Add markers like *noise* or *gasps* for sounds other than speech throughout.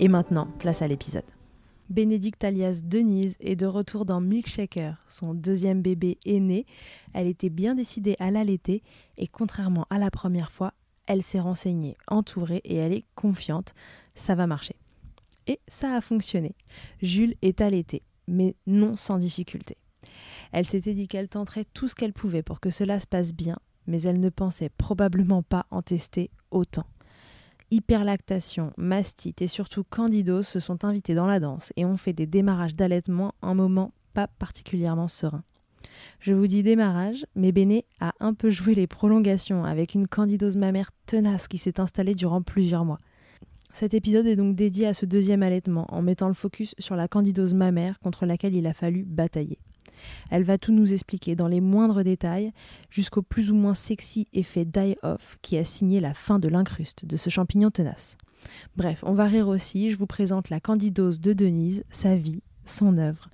Et maintenant, place à l'épisode. Bénédicte alias Denise est de retour dans Milkshaker. Son deuxième bébé est né. Elle était bien décidée à l'allaiter et contrairement à la première fois, elle s'est renseignée, entourée et elle est confiante. Ça va marcher. Et ça a fonctionné. Jules est allaité, mais non sans difficulté. Elle s'était dit qu'elle tenterait tout ce qu'elle pouvait pour que cela se passe bien, mais elle ne pensait probablement pas en tester autant. Hyperlactation, mastite et surtout candidose se sont invités dans la danse et ont fait des démarrages d'allaitement un moment pas particulièrement serein. Je vous dis démarrage, mais Béné a un peu joué les prolongations avec une candidose mammaire tenace qui s'est installée durant plusieurs mois. Cet épisode est donc dédié à ce deuxième allaitement en mettant le focus sur la candidose mammaire contre laquelle il a fallu batailler. Elle va tout nous expliquer dans les moindres détails, jusqu'au plus ou moins sexy effet die-off qui a signé la fin de l'incruste de ce champignon tenace. Bref, on va rire aussi, je vous présente la candidose de Denise, sa vie, son œuvre.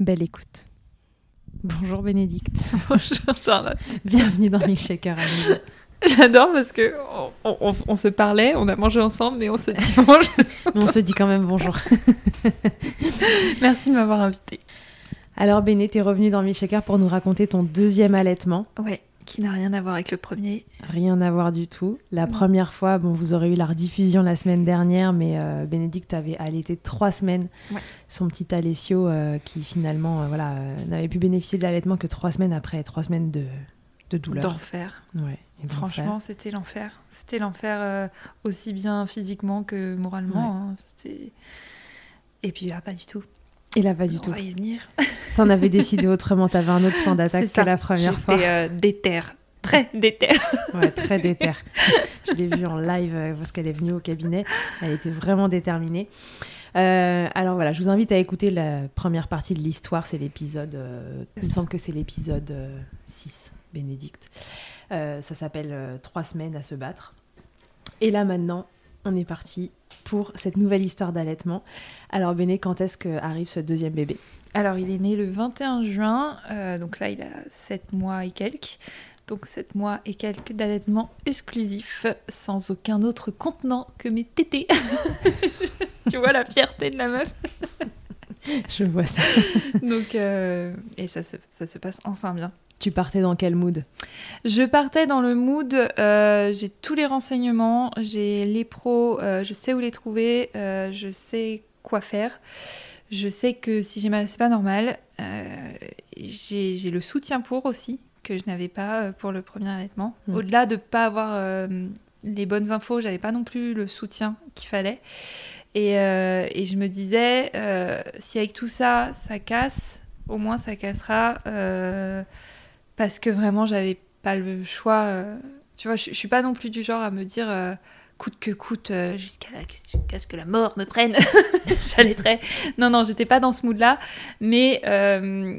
Belle écoute. Bonjour Bénédicte. *laughs* Bonjour Charlotte. Bienvenue dans les shakers *laughs* J'adore parce que on, se parlait, on a mangé ensemble, mais on se dit bonjour. *laughs* mais on se dit quand même bonjour. Merci de m'avoir invitée. Alors Béné, t'es revenue dans Milkshaker pour nous raconter ton deuxième allaitement. Ouais, qui n'a rien à voir avec le premier. Rien à voir du tout. La première fois, bon, vous aurez eu la rediffusion la semaine dernière, mais euh, Bénédicte avait allaité trois semaines son petit Alessio euh, qui finalement euh, voilà, n'avait pu bénéficier de l'allaitement que trois semaines après, trois semaines de, de douleur. D'enfer. Ouais, Franchement, c'était l'enfer. C'était l'enfer aussi bien physiquement que moralement. Hein. Et puis là, pas du tout. Et là, pas du tout. On va y venir. T'en avais décidé autrement, t'avais un autre point d'attaque que la première fois. J'étais euh, déter, très déter. ouais, très déter. Je l'ai vue en live euh, parce qu'elle est venue au cabinet. Elle était vraiment déterminée. Euh, alors voilà, je vous invite à écouter la première partie de l'histoire. C'est l'épisode, il me semble que c'est l'épisode 6, Bénédicte. ça s'appelle Trois semaines à se battre. Et là maintenant, on est parti pour cette nouvelle histoire d'allaitement. Alors Béné, quand est-ce qu'arrive ce deuxième bébé? Alors il est né le 21 juin, euh, donc là il a 7 mois et quelques. Donc 7 mois et quelques d'allaitement exclusif, sans aucun autre contenant que mes tétés. *laughs* tu vois la fierté de la meuf? Je vois ça. donc, euh, et ça ça se passe enfin bien. Tu partais dans quel mood? Je partais dans le mood, euh, j'ai tous les renseignements, j'ai les pros, euh, je sais où les trouver, euh, je sais quoi faire. Je sais que si j'ai mal, c'est pas normal. j'ai le soutien pour aussi, que je n'avais pas pour le premier allaitement. Mm. Au-delà de ne pas avoir les bonnes infos, j'avais pas non plus le soutien qu'il fallait. Et, et, je me disais, si avec tout ça, ça casse, au moins ça cassera parce que vraiment j'avais pas le choix. Euh, tu vois, je, suis pas non plus du genre à me dire euh, coûte que coûte euh, jusqu'à ce que la mort me prenne. *laughs* très. Non, non, j'étais pas dans ce mood-là, mais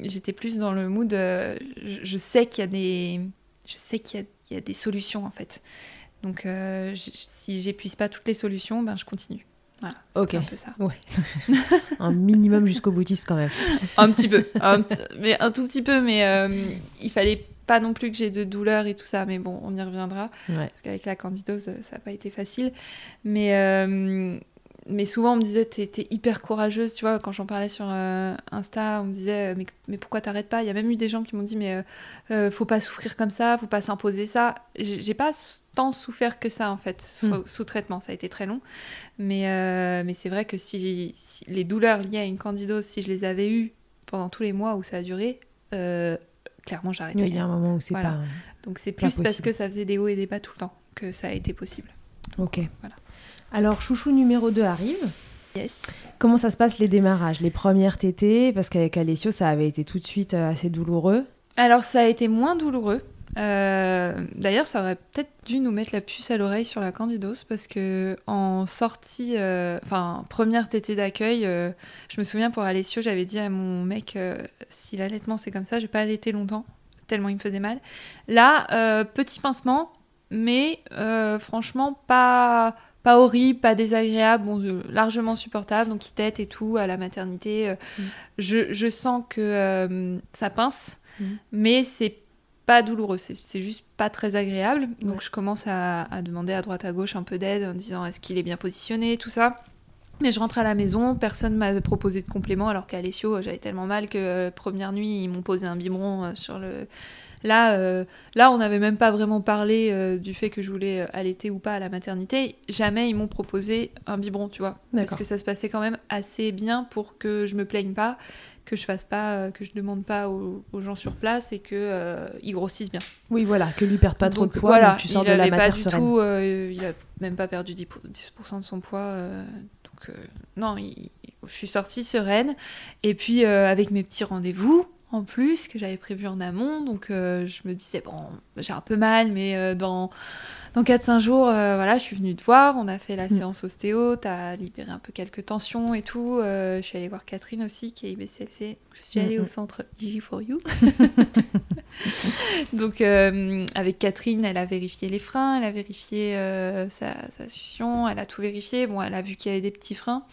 j'étais plus dans le mood. Je, sais qu'il y a des, je sais qu'il y, y, a des solutions en fait. Donc, si j'épuise pas toutes les solutions, ben je continue. Voilà, Ok. un peu ça. *laughs* Un minimum jusqu'au boutiste quand même. Un petit peu, un mais un tout petit peu, mais euh, il fallait pas non plus que j'ai de douleur et tout ça, mais bon, on y reviendra. Ouais. Parce qu'avec la candidose, ça n'a pas été facile. Mais, euh, mais souvent, on me disait, t'es hyper courageuse, tu vois, quand j'en parlais sur euh, Insta, on me disait, euh, mais, mais pourquoi t'arrêtes pas? Il y a même eu des gens qui m'ont dit, mais euh, euh, faut pas souffrir comme ça, faut pas s'imposer ça. J'ai pas tant souffert que ça, en fait, sous, Hmm. sous traitement. Ça a été très long. Mais, euh, mais c'est vrai que si, si les douleurs liées à une candidose, si je les avais eues pendant tous les mois où ça a duré, clairement, j'arrêtais. Il y a un moment où c'est Voilà. pas. Donc c'est Pas plus parce que ça faisait des hauts et des bas tout le temps que ça a été possible. Ok. Voilà. Alors, chouchou numéro 2 arrive. Yes. Comment ça se passe les démarrages Les premières tétées? Parce qu'avec Alessio, ça avait été tout de suite euh, assez douloureux. Alors ça a été moins douloureux. Euh, D'ailleurs, ça aurait peut-être dû nous mettre la puce à l'oreille sur la candidose parce que en sortie, euh, enfin première tétée d'accueil, euh, je me souviens pour Alessio, j'avais dit à mon mec euh, si l'allaitement c'est comme ça, je vais pas allaiter longtemps tellement il me faisait mal. Là, euh, petit pincement, mais euh, franchement pas pas horrible, pas désagréable, bon, euh, largement supportable, donc il tète et tout à la maternité. euh, Mm. je, je sens que euh, ça pince, Mm. mais c'est pas douloureux, c'est juste pas très agréable. Donc Ouais. je commence à, à demander à droite à gauche un peu d'aide en disant est-ce qu'il est bien positionné, tout ça. Mais je rentre à la maison, personne m'a proposé de complément, alors qu'à Alessio, j'avais tellement mal que euh, première nuit, ils m'ont posé un biberon sur le. Là, euh, là, on n'avait même pas vraiment parlé euh, du fait que je voulais euh, allaiter ou pas à la maternité. Jamais ils m'ont proposé un biberon, tu vois. Parce que ça se passait quand même assez bien pour que je me plaigne pas, que je fasse pas, que je demande pas aux, aux gens sur place et que euh, ils grossissent bien. Oui, voilà, que lui perd pas trop Donc, de poids, voilà, donc tu sors il de la pas du sereine. tout, il a même pas perdu 10%, 10% de son poids. donc non, il- je suis sortie sereine. Et puis euh, avec mes petits rendez-vous en plus que j'avais prévu en amont, donc euh, je me disais bon, j'ai un peu mal, mais euh, dans dans 4-5 jours, euh, voilà, je suis venue te voir, on a fait la Mm. séance ostéo, t'as libéré un peu quelques tensions et tout. je suis allée voir Catherine aussi, qui est IBCLC. Je suis allée Mm, au mm. centre IG4U. *laughs* Donc avec Catherine, elle a vérifié les freins, elle a vérifié sa, sa succion, elle a tout vérifié. Bon, elle a vu qu'il y avait des petits freins.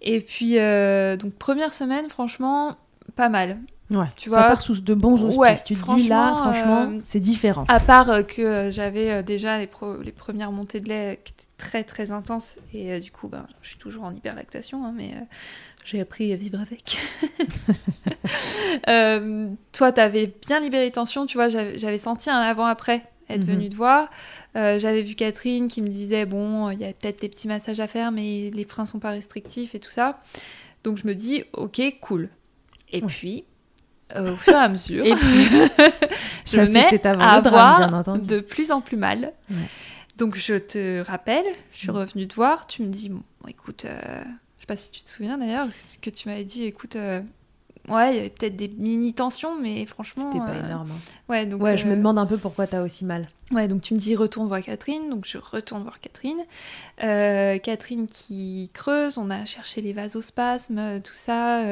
Et puis, donc première semaine, franchement, pas mal. Ouais, Tu ça vois, part sous de bons auspices. ouais, tu te dis là, franchement, euh, c'est différent. À part euh, que euh, j'avais déjà les, pro- les premières montées de lait qui étaient très très intenses. Et du coup, ben, je suis toujours en hyperlactation, hein, mais j'ai appris à vivre avec. *laughs* *laughs* Euh, toi, t'avais bien libéré les tensions, tu vois, j'avais senti un avant-après être Mhm. venue te voir. Euh, j'avais vu Catherine qui me disait, bon, il y a peut-être des petits massages à faire, mais les freins sont pas restrictifs et tout ça. Donc je me dis, ok, cool. Et Ouais. puis, euh, au fur et à mesure, Et puis, *laughs* je ça, me mets avant à drame, bien entendu. de plus en plus mal. Ouais. Donc je te rappelle, je suis Mm. revenue te voir, tu me dis, bon, écoute, euh, je sais pas si tu te souviens d'ailleurs, que tu m'avais dit, écoute, euh, ouais, il y avait peut-être des mini tensions, mais franchement, C'était pas euh, énorme. hein. Ouais, donc Ouais, je me euh, demande un peu pourquoi t'as aussi mal. Ouais, donc tu me dis retourne voir Catherine, donc je retourne voir Catherine. Euh, Catherine qui creuse, on a cherché les vasospasmes, tout ça.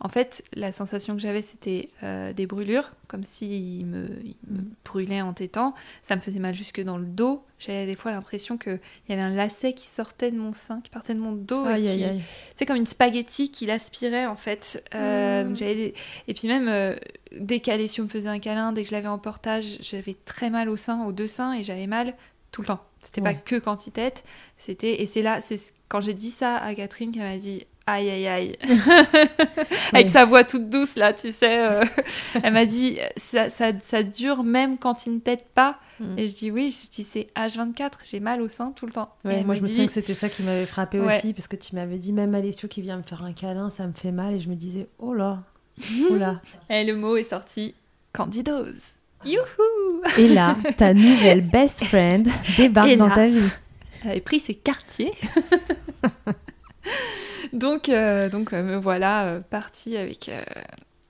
en fait, la sensation que j'avais, c'était des brûlures, comme s'il me, il me Mm. brûlait en tétant. Ça me faisait mal jusque dans le dos. J'avais des fois l'impression qu'il y avait un lacet qui sortait de mon sein, qui partait de mon dos. c'est comme une spaghetti qui l'aspirait en fait. Euh, Mm. donc des- Et puis même, euh, dès qu'Alessio me faisait un câlin, dès que je l'avais en portage, j'avais très mal au sein, aux deux seins, et j'avais mal tout le temps. C'était pas que quantitête, c'était... Et c'est là, c'est ce- quand j'ai dit ça à Catherine qu'elle m'a dit... Aïe aïe aïe. *laughs* Avec Oui. sa voix toute douce là, tu sais. euh, elle m'a dit ça, ça, ça dure même quand il ne t'aide pas. Mm. Et je dis oui, je dis c'est H24, j'ai mal au sein tout le temps. Ouais, moi, je me dit, souviens que c'était ça qui m'avait frappé Ouais. aussi, parce que tu m'avais dit, même Alessio qui vient me faire un câlin, ça me fait mal, et je me disais, oh là, *laughs* oh là. Et le mot est sorti candidose. Youhou Et là, ta nouvelle best friend *laughs* débarque dans ta vie. Elle avait pris ses quartiers. Donc, euh, donc euh, me voilà euh, partie avec,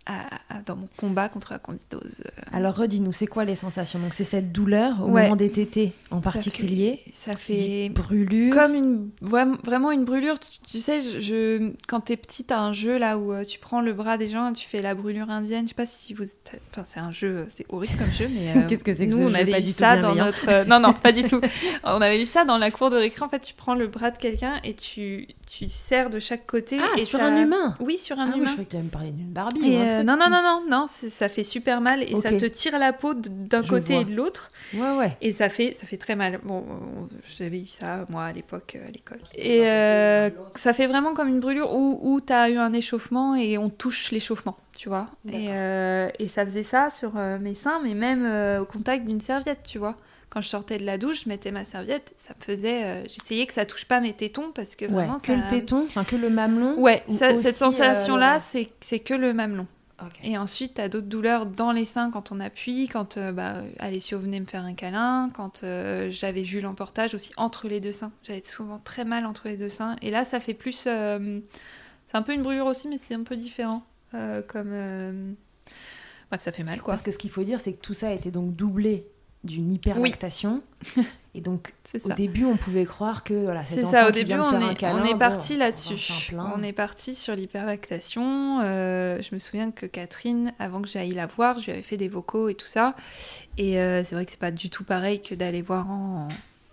à, à dans mon combat contre la candidose. Alors redis-nous, c'est quoi les sensations? Donc c'est cette douleur au moment des tétés? En particulier. Ça fait, brûlure. Comme une vraiment une brûlure. Tu, sais, je, quand t'es petite, t'as un jeu là où tu prends le bras des gens et tu fais la brûlure indienne. Je sais pas si vous, enfin c'est un jeu, c'est horrible comme jeu, mais *laughs* qu'est-ce que c'est que nous ce on jeu avait pas eu du tout ça dans notre, non non pas du tout. *laughs* On avait eu ça dans la cour de récré. En fait, tu prends le bras de quelqu'un et tu tu serres de chaque côté. Ah, et sur ça- un humain Oui, sur un Ah oui, je humain. croyais que tu me parler d'une Barbie. Et ou un euh, truc. non, non, non, non, non, ça fait super mal et ça te tire la peau d'un Je côté vois. et de l'autre Ouais, ouais. et ça fait, ça fait très mal. Bon, j'avais eu ça moi à l'époque euh, à l'école. Et euh, ça fait vraiment comme une brûlure où, où tu as eu un échauffement et on touche l'échauffement, tu vois. Et, euh, et ça faisait ça sur mes seins, mais même euh, au contact d'une serviette, tu vois. Quand je sortais de la douche, je mettais ma serviette, ça me faisait. euh, J'essayais que ça touche pas mes tétons parce que Ouais, vraiment que ça. le téton, enfin que le mamelon. Ouais, ou ça- aussi, cette sensation-là, euh, c'est c'est que le mamelon. Et ensuite, tu as d'autres douleurs dans les seins quand on appuie, quand euh, bah, Alessio venait me faire un câlin, quand euh, j'avais Jules en portage aussi entre les deux seins. J'avais souvent très mal entre les deux seins. Et là, ça fait plus. euh, c'est un peu une brûlure aussi, mais c'est un peu différent. euh, comme. Bref, ça fait mal quoi. Parce que ce qu'il faut dire, c'est que tout ça a été donc doublé d'une hyperlactation. *laughs* Et donc, au début, on pouvait croire que voilà, C'est ça, au qui début, on est, câlin, on est parti là-dessus. On est parti sur l'hyperlactation. Euh, je me souviens que Catherine, avant que j'aille la voir, je lui avais fait des vocaux et tout ça. Et euh, c'est vrai que c'est pas du tout pareil que d'aller voir en,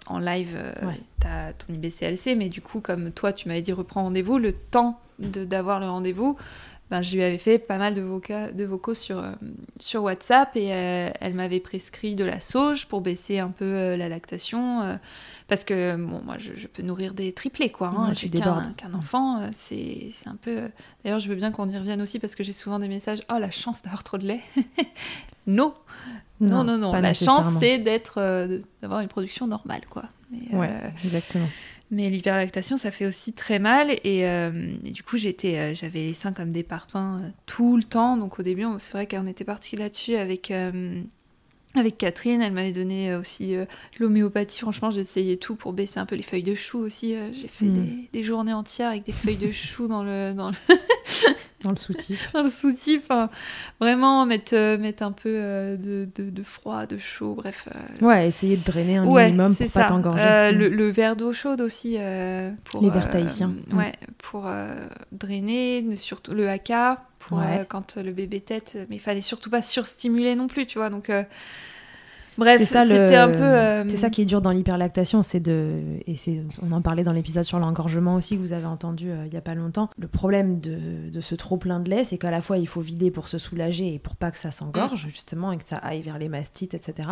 en live euh, Ouais. ton IBCLC. Mais du coup, comme toi, tu m'avais dit reprends rendez-vous, le temps de- d'avoir le rendez-vous, ben, je lui avais fait pas mal de, voca- de vocaux sur, euh, sur WhatsApp et euh, elle m'avait prescrit de la sauge pour baisser un peu euh, la lactation. parce que bon, moi, je, je peux nourrir des triplés, quoi. Hein, Ouais, qu'un enfant, c'est un peu. D'ailleurs, je veux bien qu'on y revienne aussi parce que j'ai souvent des messages Oh, la chance d'avoir trop de lait *laughs* Non Non, non, non. La chance, c'est d'être, d'avoir une production normale, quoi. Mais, Ouais, exactement. Mais l'hyperlactation, ça fait aussi très mal. Et, euh, du coup, j'étais, euh, j'avais les seins comme des parpaings euh, tout le temps. Donc au début, c'est vrai qu'on était parti là-dessus avec, avec Catherine. Elle m'avait donné euh, aussi euh, l'homéopathie. Franchement, j'ai essayé tout pour baisser un peu les feuilles de chou aussi. Euh, j'ai fait Mm. des, des journées entières avec des feuilles de chou dans le, dans le, *laughs* Dans le soutif. *laughs* dans le soutif. Enfin, vraiment mettre, euh, mettre un peu de, de, de froid, de chaud, bref. Ouais, essayer de drainer un Ouais, minimum pour pas ça. t'engorger. Euh, Mm. le, le verre d'eau chaude aussi pour Les verres tahitiens. Ouais, pour drainer, ne- surtout le haka pour Ouais. euh, quand le bébé tête, mais il fallait surtout pas surstimuler non plus, tu vois. Donc euh, bref, C'est ça, le- un peu. euh, C'est ça qui est dur dans l'hyperlactation, c'est de et c'est on en parlait dans l'épisode sur l'engorgement aussi que vous avez entendu euh, il y a pas longtemps. Le problème de, de ce trop plein de lait, c'est qu'à la fois il faut vider pour se soulager et pour pas que ça s'engorge Mm. justement et que ça aille vers les mastites, etc.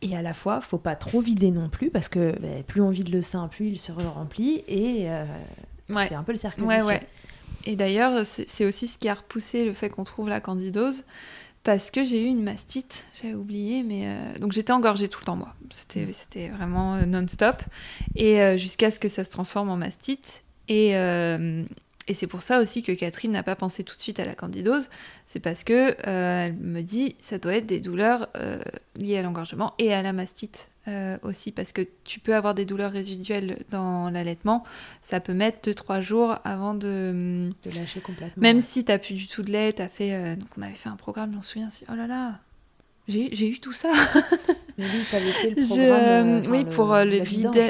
Et à la fois, faut pas trop vider non plus parce que ben, plus on vide le sein, plus il se remplit et euh, Ouais. c'est un peu le cercle Ouais, vicieux. ouais. Et d'ailleurs, c'est aussi ce qui a repoussé le fait qu'on trouve la candidose. Parce que j'ai eu une mastite, j'avais oublié, mais euh, donc j'étais engorgée tout le temps moi. C'était Mm. vraiment euh, non-stop et euh, jusqu'à ce que ça se transforme en mastite. Et, euh, et c'est pour ça aussi que Catherine n'a pas pensé tout de suite à la candidose. C'est parce que euh, elle me dit ça doit être des douleurs euh, liées à l'engorgement et à la mastite euh, aussi parce que tu peux avoir des douleurs résiduelles dans l'allaitement. Ça peut mettre 2-3 jours avant de De lâcher complètement. même si t'as plus du tout de lait, t'as fait. donc on avait fait un programme, j'en souviens. si- Oh là là, j'ai eu- tout ça. *laughs* Mais oui, fait le Je- programme. euh, oui, le- pour le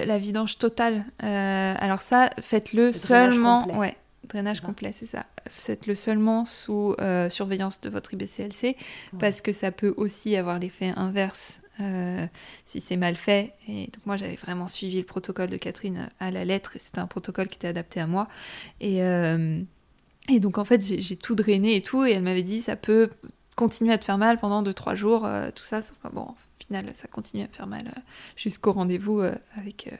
la vidange. totale. Euh, alors ça, faites-le seulement. Ouais, drainage complet, c'est ça. Faites-le seulement sous euh, surveillance de votre IBCLC parce que ça peut aussi avoir l'effet inverse. euh, si c'est mal fait. Et donc moi j'avais vraiment suivi le protocole de Catherine à la lettre et c'était un protocole qui était adapté à moi. Et, euh, et donc en fait j'ai tout drainé et tout et elle m'avait dit ça peut continuer à te faire mal pendant 2-3 jours, euh, tout ça. Sauf que, bon, au final ça continue à me faire mal euh, jusqu'au rendez-vous euh, avec...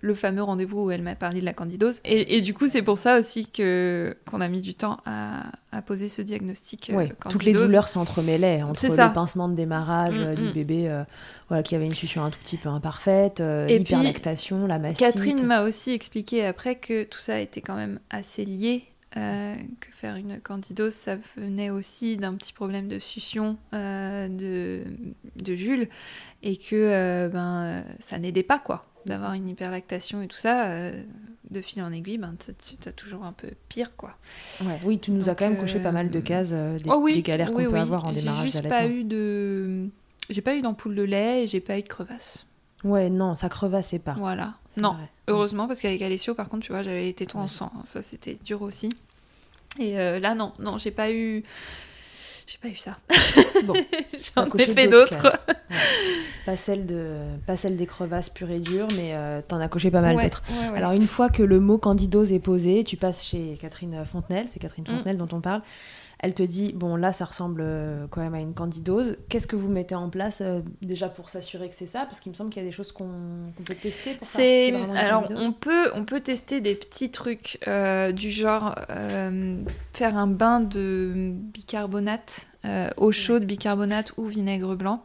le fameux rendez-vous où elle m'a parlé de la candidose. Et, et du coup, c'est pour ça aussi que qu'on a mis du temps à, à poser ce diagnostic. euh, Ouais, toutes les candidose. douleurs s'entremêlaient entre le pincement de démarrage Mm, euh, du mm. bébé euh, voilà, qui avait une suture un tout petit peu imparfaite, euh, l'hyperlactation, la mastite. Catherine m'a aussi expliqué après que tout ça était quand même assez lié. euh, que faire une candidose, ça venait aussi d'un petit problème de succion de, de Jules et que ben, ça n'aidait pas quoi d'avoir une hyperlactation et tout ça. euh, de fil en aiguille, ben, tu as toujours un peu pire, quoi. Ouais, oui, tu nous as quand même coché pas mal de cases des, oh oui, des galères qu'on peut avoir en démarrage J'ai juste pas eu de... J'ai pas eu d'ampoule de lait et j'ai pas eu de crevasse. Ouais, non, ça crevassait pas. Voilà. Non, heureusement, parce qu'avec Alessio, par contre, tu vois, j'avais les tétons en sang. Ça, c'était dur aussi. Et euh, là, non, non, j'ai pas eu. J'ai pas eu ça. *laughs* Bon, j'en ai fait d'autres. Pas celle de, pas celle des crevasses pures et dures, mais euh, t'en as coché pas mal d'autres. Alors une fois que le mot candidose est posé, tu passes chez Catherine Fontenelle, c'est Catherine mm. Fontenelle dont on parle elle te dit bon là ça ressemble euh, quand même à une candidose. Qu'est-ce que vous mettez en place euh, déjà pour s'assurer que c'est ça? Parce qu'il me semble qu'il y a des choses qu'on peut tester. Pour c'est alors on peut on peut tester des petits trucs euh, du genre faire un bain de bicarbonate, eau chaude, bicarbonate ou vinaigre blanc.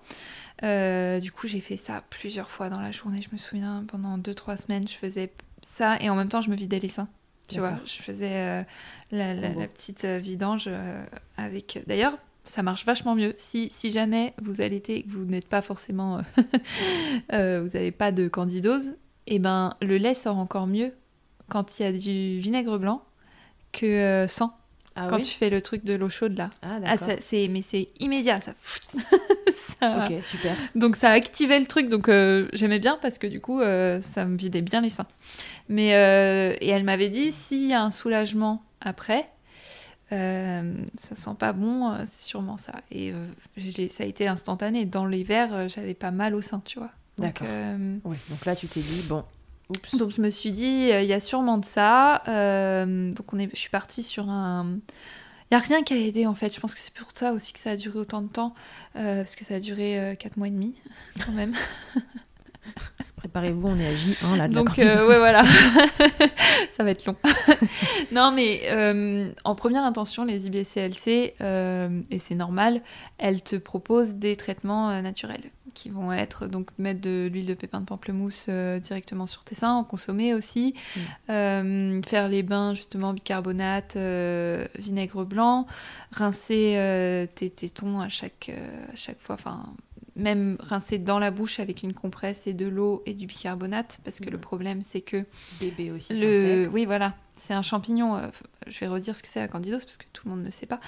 du coup, j'ai fait ça plusieurs fois dans la journée. Je me souviens, pendant 2-3 semaines, je faisais ça et en même temps, je me vidais les seins. Tu vois, je faisais euh, la, petite euh, vidange euh, avec. D'ailleurs, ça marche vachement mieux. Si, si jamais vous allaitez et que vous n'êtes pas forcément. *laughs* vous n'avez pas de candidose, et eh ben le lait sort encore mieux quand il y a du vinaigre blanc que sans. Ah quand tu fais le truc de l'eau chaude là. Ah, ah c'est mais c'est immédiat ça. *laughs* Ok super. Donc ça activait le truc donc j'aimais bien parce que du coup ça me vidait bien les seins. Mais, euh, et elle m'avait dit, s'il y a un soulagement après, euh, ça sent pas bon, euh, c'est sûrement ça. Et ça a été instantané. Dans l'hiver, j'avais pas mal au sein, tu vois. D'accord. Oui, donc là, tu t'es dit, bon, oups. Donc je me suis dit, il y a sûrement de ça. donc on est, je suis partie sur un... N'y a rien qui a aidé en fait. Je pense que c'est pour ça aussi que ça a duré autant de temps. parce que ça a duré 4 mois et demi quand même. *laughs* Préparez-vous, on est à J1 là. Donc, euh, ouais, voilà. *laughs* ça va être long. *laughs* non, mais euh, en première intention, les IBCLC, euh, et c'est normal, elles te proposent des traitements naturels qui vont être donc mettre de l'huile de pépin de pamplemousse directement sur tes seins, en consommer aussi, mm. faire les bains justement bicarbonate, vinaigre blanc, rincer tes tétons à chaque, à chaque fois, enfin même rincer dans la bouche avec une compresse et de l'eau et du bicarbonate, parce que le problème c'est que bébé aussi. Le, oui voilà, c'est un champignon. Euh, je vais redire ce que c'est la candidose parce que tout le monde ne sait pas.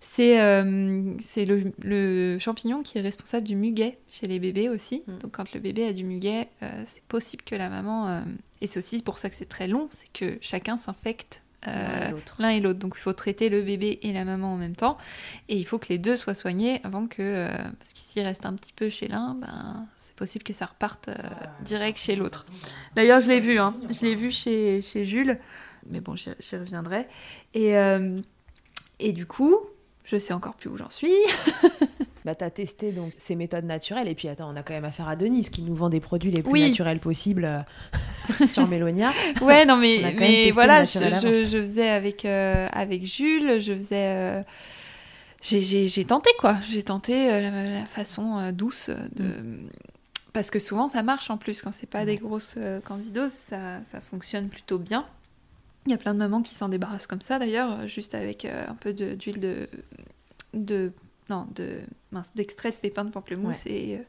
C'est euh, c'est le, le, champignon qui est responsable du muguet chez les bébés aussi. Mm. Donc quand le bébé a du muguet, euh, c'est possible que la maman et c'est aussi pour ça que c'est très long, c'est que chacun s'infecte euh, l'un et l'autre. Donc il faut traiter le bébé et la maman en même temps. Et il faut que les deux soient soignés avant que. Euh, parce qu'il reste un petit peu chez l'un, ben, c'est possible que ça reparte euh, direct chez l'autre. D'ailleurs, je l'ai vu, hein. je l'ai vu chez, chez Jules. Mais bon, j'y reviendrai. Et, et du coup, je sais encore plus où j'en suis. *laughs* bah, tu as testé donc ces méthodes naturelles. Et puis, attends, on a quand même affaire à Denise qui nous vend des produits les plus naturels possibles euh, *laughs* sur Mélonia. Ouais, non, mais, mais voilà, je, je, faisais avec, euh, avec Jules, je faisais. Euh, j'ai tenté quoi, j'ai tenté la, façon douce de. Mm. Parce que souvent ça marche en plus, quand c'est pas des grosses candidoses, ça, ça fonctionne plutôt bien. Il y a plein de mamans qui s'en débarrassent comme ça d'ailleurs, juste avec un peu d'huile de, de non, de d'extrait de pépins de pamplemousse et, euh,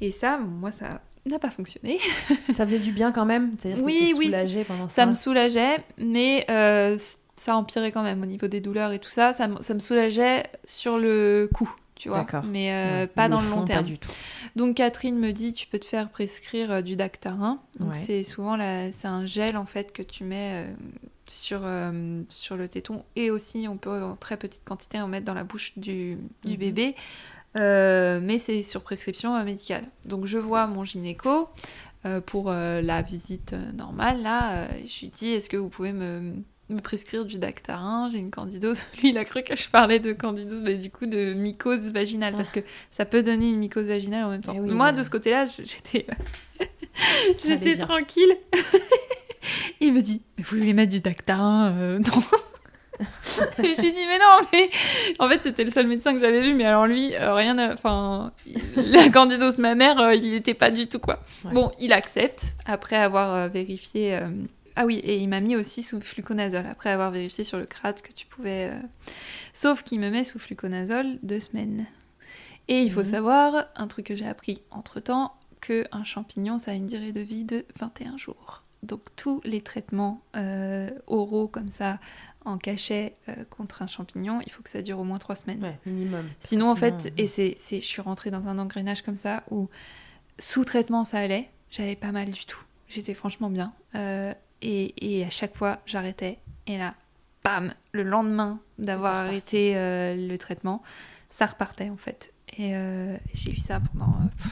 et ça, moi, ça n'a pas fonctionné. *laughs* ça faisait du bien quand même Oui, oui. pendant ça. Ça me soulageait, mais euh, ça empirait quand même au niveau des douleurs et tout ça. Ça, ça me soulageait sur le coup, tu vois. Mais euh, pas dans le long terme. du tout. Donc Catherine me dit, tu peux te faire prescrire du Dactarin. Donc c'est souvent c'est un gel en fait que tu mets sur, euh, sur le téton et aussi on peut en très petite quantité en mettre dans la bouche du, du mhm. bébé. Euh, mais c'est sur prescription euh, médicale. Donc je vois mon gynéco pour la visite normale. Là, je lui dis est-ce que vous pouvez me, me prescrire du dactarin J'ai une candidose. *laughs* Lui, il a cru que je parlais de candidose, mais du coup de mycose vaginale, parce que ça peut donner une mycose vaginale en même temps. Eh Moi, de ce côté-là, j'étais, *laughs* j'étais tranquille. *laughs* il me dit, mais vous lui mettre du dactarin euh, Non. et je lui dis, mais non, mais en fait, c'était le seul médecin que j'avais vu, mais alors lui, euh, rien, enfin, la candidose mammaire, euh, il n'était pas du tout, quoi. Bon, il accepte, après avoir vérifié. Ah oui, et il m'a mis aussi sous fluconazole, après avoir vérifié sur le crâne que tu pouvais. Sauf qu'il me met sous fluconazole deux semaines. Et il faut mhm. savoir, un truc que j'ai appris entre temps, que un champignon, ça a une durée de vie de 21 jours. Donc tous les traitements euh, oraux comme ça, en cachet euh, contre un champignon, il faut que ça dure au moins trois semaines. Ouais, minimum. Sinon, en Sinon, fait, euh, et c'est, c'est- je suis rentrée dans un engrenage comme ça où sous traitement ça allait, j'avais pas mal du tout. J'étais franchement bien. Euh, et, et à chaque fois, j'arrêtais. Et là, bam, le lendemain d'avoir arrêté euh, le traitement, ça repartait en fait. Et euh, j'ai eu ça pendant. euh,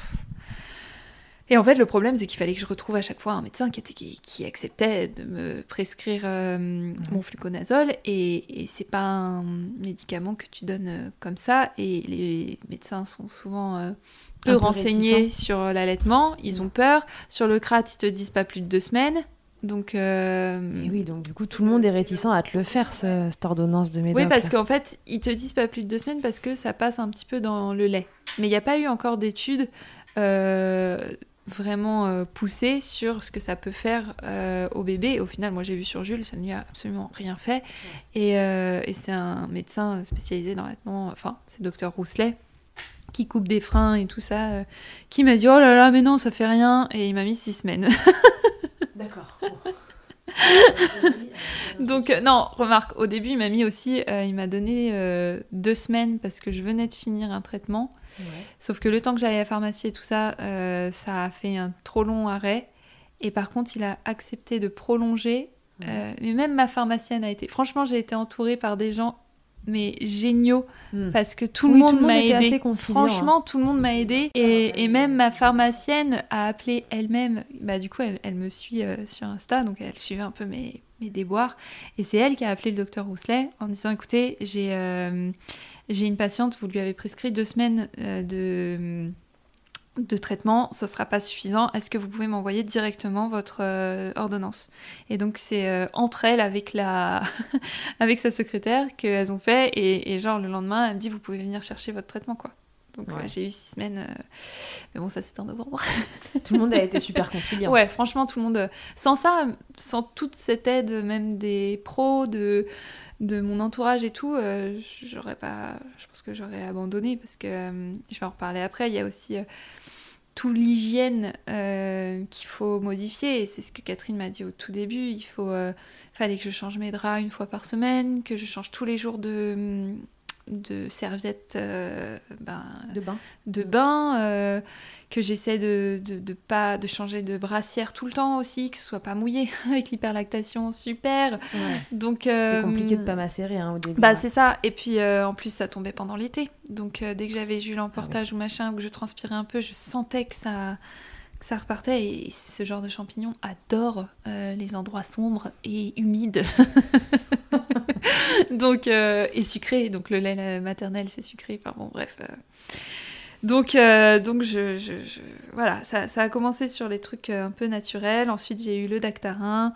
et en fait, le problème, c'est qu'il fallait que je retrouve à chaque fois un médecin qui, était, qui, qui acceptait de me prescrire mon fluconazole. Et, et c'est pas un médicament que tu donnes comme ça. Et les médecins sont souvent peu renseignés réticents. sur l'allaitement. Ils ont peur. Sur le CRAT, ils te disent pas plus de deux semaines. Donc. euh, Et oui, donc du coup, tout le monde est réticent à te le faire, ce- cette ordonnance de médoc. oui, parce qu'en fait, ils te disent pas plus de deux semaines parce que ça passe un petit peu dans le lait. Mais il n'y a pas eu encore d'études euh, vraiment euh, poussées sur ce que ça peut faire au bébé. Au final, moi j'ai vu sur Jules, ça ne lui a absolument rien fait. Et, et c'est un médecin spécialisé dans l'allaitement, enfin, c'est le docteur Rousselet qui coupe des freins et tout ça, qui m'a dit oh là là, mais non, ça fait rien. Et il m'a mis six semaines. *laughs* D'accord. *laughs* Donc euh, non, remarque, au début, il m'a mis aussi, euh, il m'a donné euh, deux semaines parce que je venais de finir un traitement. Sauf que le temps que j'allais à la pharmacie et tout ça, euh, ça a fait un trop long arrêt. Et par contre, il a accepté de prolonger. Euh, mais même ma pharmacienne a été. Franchement, j'ai été entourée par des gens mais géniaux Hmm. parce que tout Oui, le tout monde le monde m'a aidé. hein. Franchement, tout le monde m'a aidé et, et même ma pharmacienne a appelé elle-même. Bah du coup, elle, elle me suit euh, sur Insta, donc elle suivait un peu mes, mes déboires et c'est elle qui a appelé le docteur Rousselet en disant écoutez, j'ai euh, j'ai une patiente, vous lui avez prescrit deux semaines euh, de de traitement, ça sera pas suffisant. Est-ce que vous pouvez m'envoyer directement votre euh, ordonnance? Et donc c'est euh, entre elles avec la *laughs* avec sa secrétaire qu'elles ont fait et, et genre le lendemain elle me dit vous pouvez venir chercher votre traitement quoi. Donc Ouais. euh, j'ai eu six semaines, mais bon ça c'était en novembre. *laughs* Tout le monde a été super conciliant. Ouais, franchement, tout le monde. Sans ça, sans toute cette aide, même des pros, de, de mon entourage et tout, j'aurais pas. Je pense que j'aurais abandonné parce que je vais en reparler après. Il y a aussi tout l'hygiène euh, qu'il faut modifier. C'est ce que Catherine m'a dit au tout début. Il faut, euh, fallait que je change mes draps une fois par semaine, que je change tous les jours de de serviettes euh, ben, De bain. de bain, euh, que j'essaie de, de, de pas de changer de brassière tout le temps aussi, que ce soit pas mouillé *laughs* avec l'hyperlactation, super. Ouais. Donc C'est euh, compliqué de pas macérer hein, au début. Bah là. c'est ça. Et puis en plus ça tombait pendant l'été, donc dès que j'avais Jules en portage ou machin, ou que je transpirais un peu, je sentais que ça ça repartait. Et ce genre de champignon adore euh, les endroits sombres et humides. *laughs* donc euh, et sucré. Donc le lait maternel c'est sucré. Enfin bon bref. euh. Donc, donc je, voilà, ça, a commencé sur les trucs un peu naturels. Ensuite, j'ai eu le Dactarin,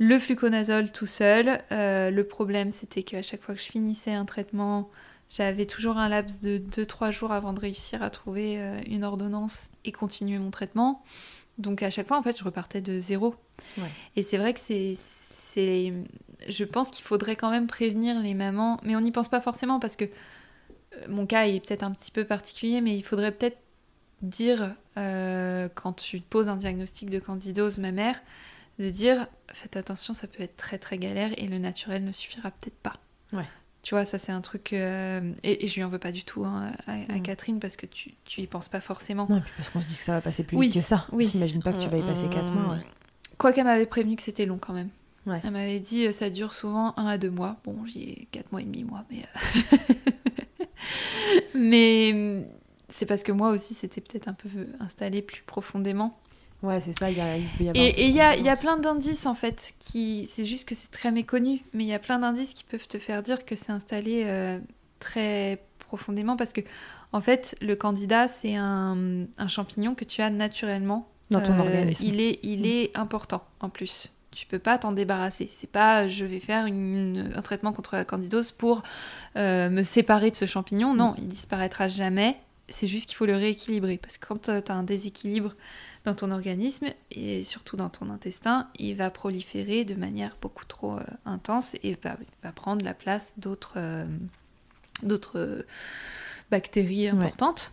le fluconazole tout seul. Le problème, c'était qu'à chaque fois que je finissais un traitement, j'avais toujours un laps de 2-3 jours avant de réussir à trouver euh, une ordonnance et continuer mon traitement. Donc à chaque fois, en fait, je repartais de zéro. Ouais. Et c'est vrai que c'est, c'est, je pense qu'il faudrait quand même prévenir les mamans, mais on n'y pense pas forcément parce que euh, mon cas est peut-être un petit peu particulier, mais il faudrait peut-être dire euh, quand tu poses un diagnostic de candidose mammaire, de dire faites attention, ça peut être très très galère et le naturel ne suffira peut-être pas. Ouais. Tu vois, ça c'est un truc. euh, et, et je lui en veux pas du tout hein, à, à Mm. Catherine parce que tu, tu y penses pas forcément. Non, parce qu'on se dit que ça va passer plus Oui, vite que ça. oui. T'imagines pas que tu vas y passer 4 mois. ouais. Quoi qu'elle m'avait prévenu que c'était long quand même. Ouais. Elle m'avait dit euh, ça dure souvent un à deux mois. Bon, j'y ai quatre mois et demi moi, mais euh, *laughs* mais hum, c'est parce que moi aussi c'était peut-être un peu installé plus profondément. Ouais, c'est ça, y a, y. Et il y a, y plein d'indices en fait qui c'est juste que c'est très méconnu, mais il y a plein d'indices qui peuvent te faire dire que c'est installé euh, très profondément parce que en fait le candidat c'est un, un champignon que tu as naturellement Dans ton euh, organisme. Il est, il est important en plus. Tu peux pas t'en débarrasser. C'est pas je vais faire une- un traitement contre la candidose pour euh, me séparer de ce champignon. Non, il disparaîtra jamais. C'est juste qu'il faut le rééquilibrer. Parce que quand tu as un déséquilibre dans ton organisme et surtout dans ton intestin, il va proliférer de manière beaucoup trop euh, intense et va, va prendre la place d'autres euh, euh, bactéries importantes.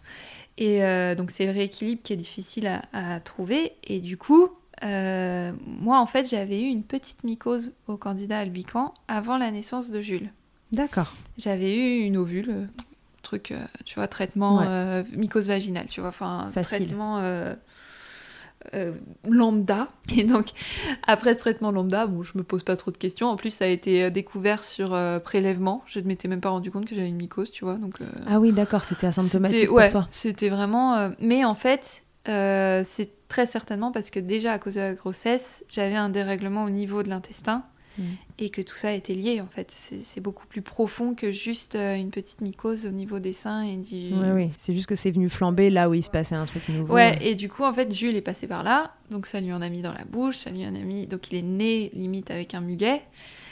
Et euh, donc c'est le rééquilibre qui est difficile à, à trouver. Et du coup, moi, en fait, j'avais eu une petite mycose au candidat albican avant la naissance de Jules. D'accord. J'avais eu une ovule, truc, tu vois, traitement mycose vaginale, tu vois, enfin, traitement euh, lambda. *laughs* Et donc, après ce traitement lambda, bon, je me pose pas trop de questions. En plus, ça a été euh, découvert sur euh, prélèvement. Je ne m'étais même pas rendu compte que j'avais une mycose, tu vois. Donc, ah oui, d'accord, c'était asymptomatique pour toi. C'était vraiment. mais en fait, c'est très certainement parce que déjà, à cause de la grossesse, j'avais un dérèglement au niveau de l'intestin. Mm. et que tout ça était lié en fait. C'est beaucoup plus profond que juste euh, une petite mycose au niveau des seins et du. Oui, oui. C'est juste que c'est venu flamber là où il se passait un truc nouveau. Ouais, et du coup en fait Jules est passé par là, donc ça lui en a mis dans la bouche, ça lui en a mis, donc il est né limite avec un muguet.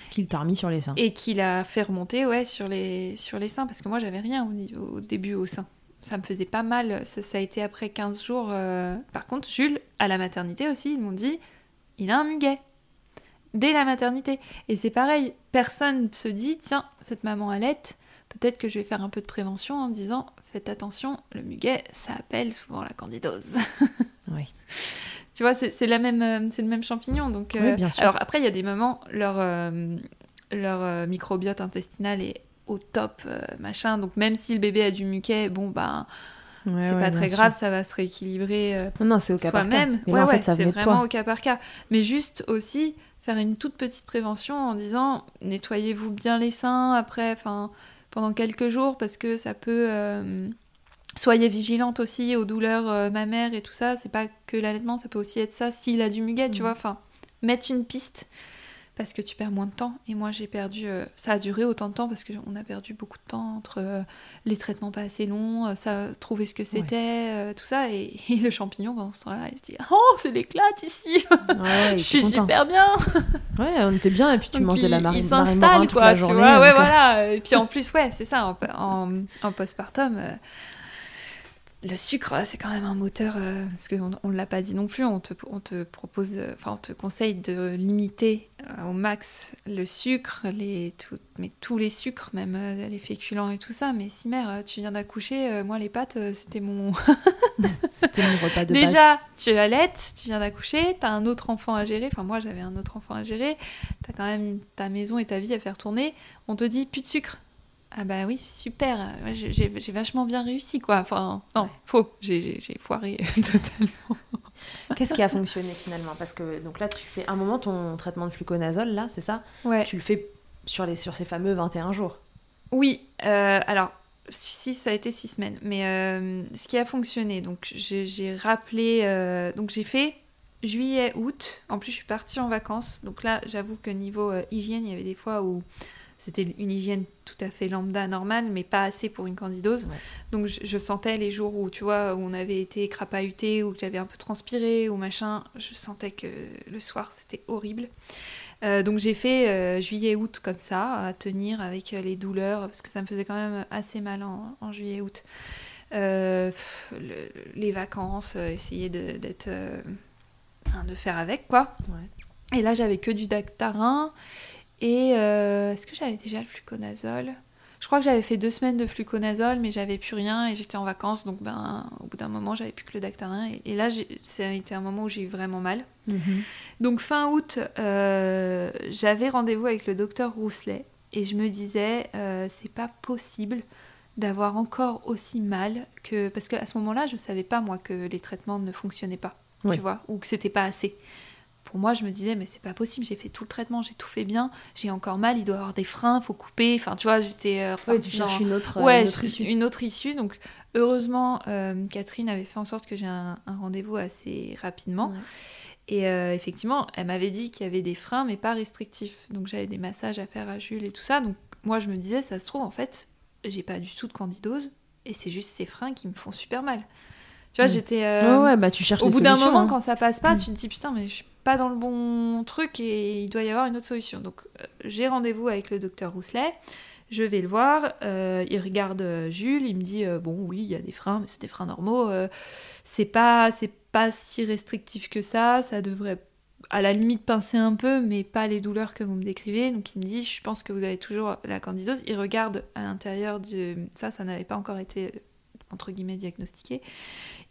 Qu'il t'a remis sur les seins. Et qu'il a fait remonter ouais sur les sur les seins parce que moi j'avais rien au, au début au sein ça me faisait pas mal. Ça, ça a été après 15 jours. Euh. Par contre, Jules, à la maternité aussi, ils m'ont dit il a un muguet dès la maternité. Et c'est pareil, personne se dit, tiens, cette maman allait, peut-être que je vais faire un peu de prévention en disant, faites attention, le muguet, ça appelle souvent la candidose. *laughs* oui. Tu vois, c'est la même, euh, c'est le même champignon. Donc, oui, euh, bien sûr. Alors après, il y a des moments, leur, euh, leur microbiote intestinal est au top, machin. Donc même si le bébé a du muguet, bon, ben... c'est pas très grave, ça va se rééquilibrer non, non, c'est au cas par cas. Mais ouais, en fait, c'est vraiment au cas par cas. Mais juste aussi, faire une toute petite prévention en disant nettoyez-vous bien les seins après, enfin pendant quelques jours parce que ça peut. Euh, soyez vigilante aussi aux douleurs euh, mammaires et tout ça. C'est pas que l'allaitement, ça peut aussi être ça s'il a du muguet, tu mm. vois. Enfin, mettre une piste parce que tu perds moins de temps. Et moi, j'ai perdu. Euh, ça a duré autant de temps parce qu'on a perdu beaucoup de temps entre euh, les traitements pas assez longs, euh, ça, trouver ce que c'était, tout ça. *laughs* Et, le champignon, pendant ce temps-là, il se dit Oh, c'est l'éclate ici *laughs* Je suis super bien *laughs* Ouais, on était bien. Et puis tu manges de la marine. Il s'installe, quoi, tu vois. Ouais, voilà. Et puis en plus, ouais, c'est ça, en, en, en postpartum le sucre, c'est quand même un moteur, euh, parce qu'on ne l'a pas dit non plus, on te, on te propose, enfin on te conseille de limiter euh, au max le sucre, les, tout, mais tous les sucres, même euh, les féculents et tout ça. Mais si mère, tu viens d'accoucher, moi les pâtes, c'était mon... *laughs* c'était mon repas de Déjà, tu allaites, tu viens d'accoucher, tu as un autre enfant à gérer, enfin moi j'avais un autre enfant à gérer, tu as quand même ta maison et ta vie à faire tourner, on te dit plus de sucre. Ah bah oui, super, j'ai vachement bien réussi quoi. Enfin, non, faux, j'ai foiré *laughs* totalement. Qu'est-ce qui a fonctionné finalement? Parce que donc là, tu fais un moment ton traitement de fluconazole, là, c'est ça? Ouais. Tu le fais sur, les, sur ces fameux 21 jours Oui, euh, alors, si ça a été 6 semaines. Mais euh, ce qui a fonctionné, donc j'ai rappelé, euh, donc j'ai fait juillet, août. En plus, je suis partie en vacances. Donc là, j'avoue que niveau hygiène, il y avait des fois où c'était une hygiène tout à fait lambda, normale, mais pas assez pour une candidose. Donc je, sentais les jours où, tu vois, où on avait été crapahuté, ou que j'avais un peu transpiré, ou machin, je sentais que le soir, c'était horrible. Euh, donc j'ai fait euh, juillet-août comme ça, à tenir avec euh, les douleurs, parce que ça me faisait quand même assez mal en, juillet-août. les vacances, essayer de, d'être, de faire avec, quoi. Et là, j'avais que du dactarin. Et euh, est-ce que j'avais déjà le fluconazole? Je crois que j'avais fait deux semaines de fluconazole, mais j'avais plus rien et j'étais en vacances, donc ben au bout d'un moment j'avais plus que le dactarin. Et, là, été un moment où j'ai eu vraiment mal. Mhm. Donc fin août, euh, j'avais rendez-vous avec le docteur Rousselet et je me disais euh, c'est pas possible d'avoir encore aussi mal que parce qu'à ce moment-là, je savais pas moi que les traitements ne fonctionnaient pas, tu vois, ou que c'était pas assez pour moi, je me disais, mais c'est pas possible, j'ai fait tout le traitement, j'ai tout fait bien, j'ai encore mal, il doit y avoir des freins, faut couper. Enfin, tu vois, j'étais. Euh, ouais, tu cherches une autre, ouais, une autre issue. Une autre issue. Donc, heureusement, euh, Catherine avait fait en sorte que j'ai un, rendez-vous assez rapidement. Et euh, effectivement, elle m'avait dit qu'il y avait des freins, mais pas restrictifs. Donc, j'avais des massages à faire à Jules et tout ça. Donc, moi, je me disais, ça se trouve, en fait, j'ai pas du tout de candidose, et c'est juste ces freins qui me font super mal. Tu vois, mm. j'étais. ouais, ouais, bah tu cherches Au bout d'un moment, hein. quand ça passe pas, mm. tu te dis putain, mais je suis pas dans le bon truc et il doit y avoir une autre solution. Donc euh, j'ai rendez-vous avec le docteur Rousselet, je vais le voir, euh, il regarde euh, Jules, il me dit bon oui il y a des freins, mais c'est des freins normaux, c'est pas c'est pas si restrictif que ça, ça devrait à la limite pincer un peu, mais pas les douleurs que vous me décrivez. Donc il me dit je pense que vous avez toujours la candidose. Il regarde à l'intérieur de ça, ça n'avait pas encore été entre guillemets diagnostiqué.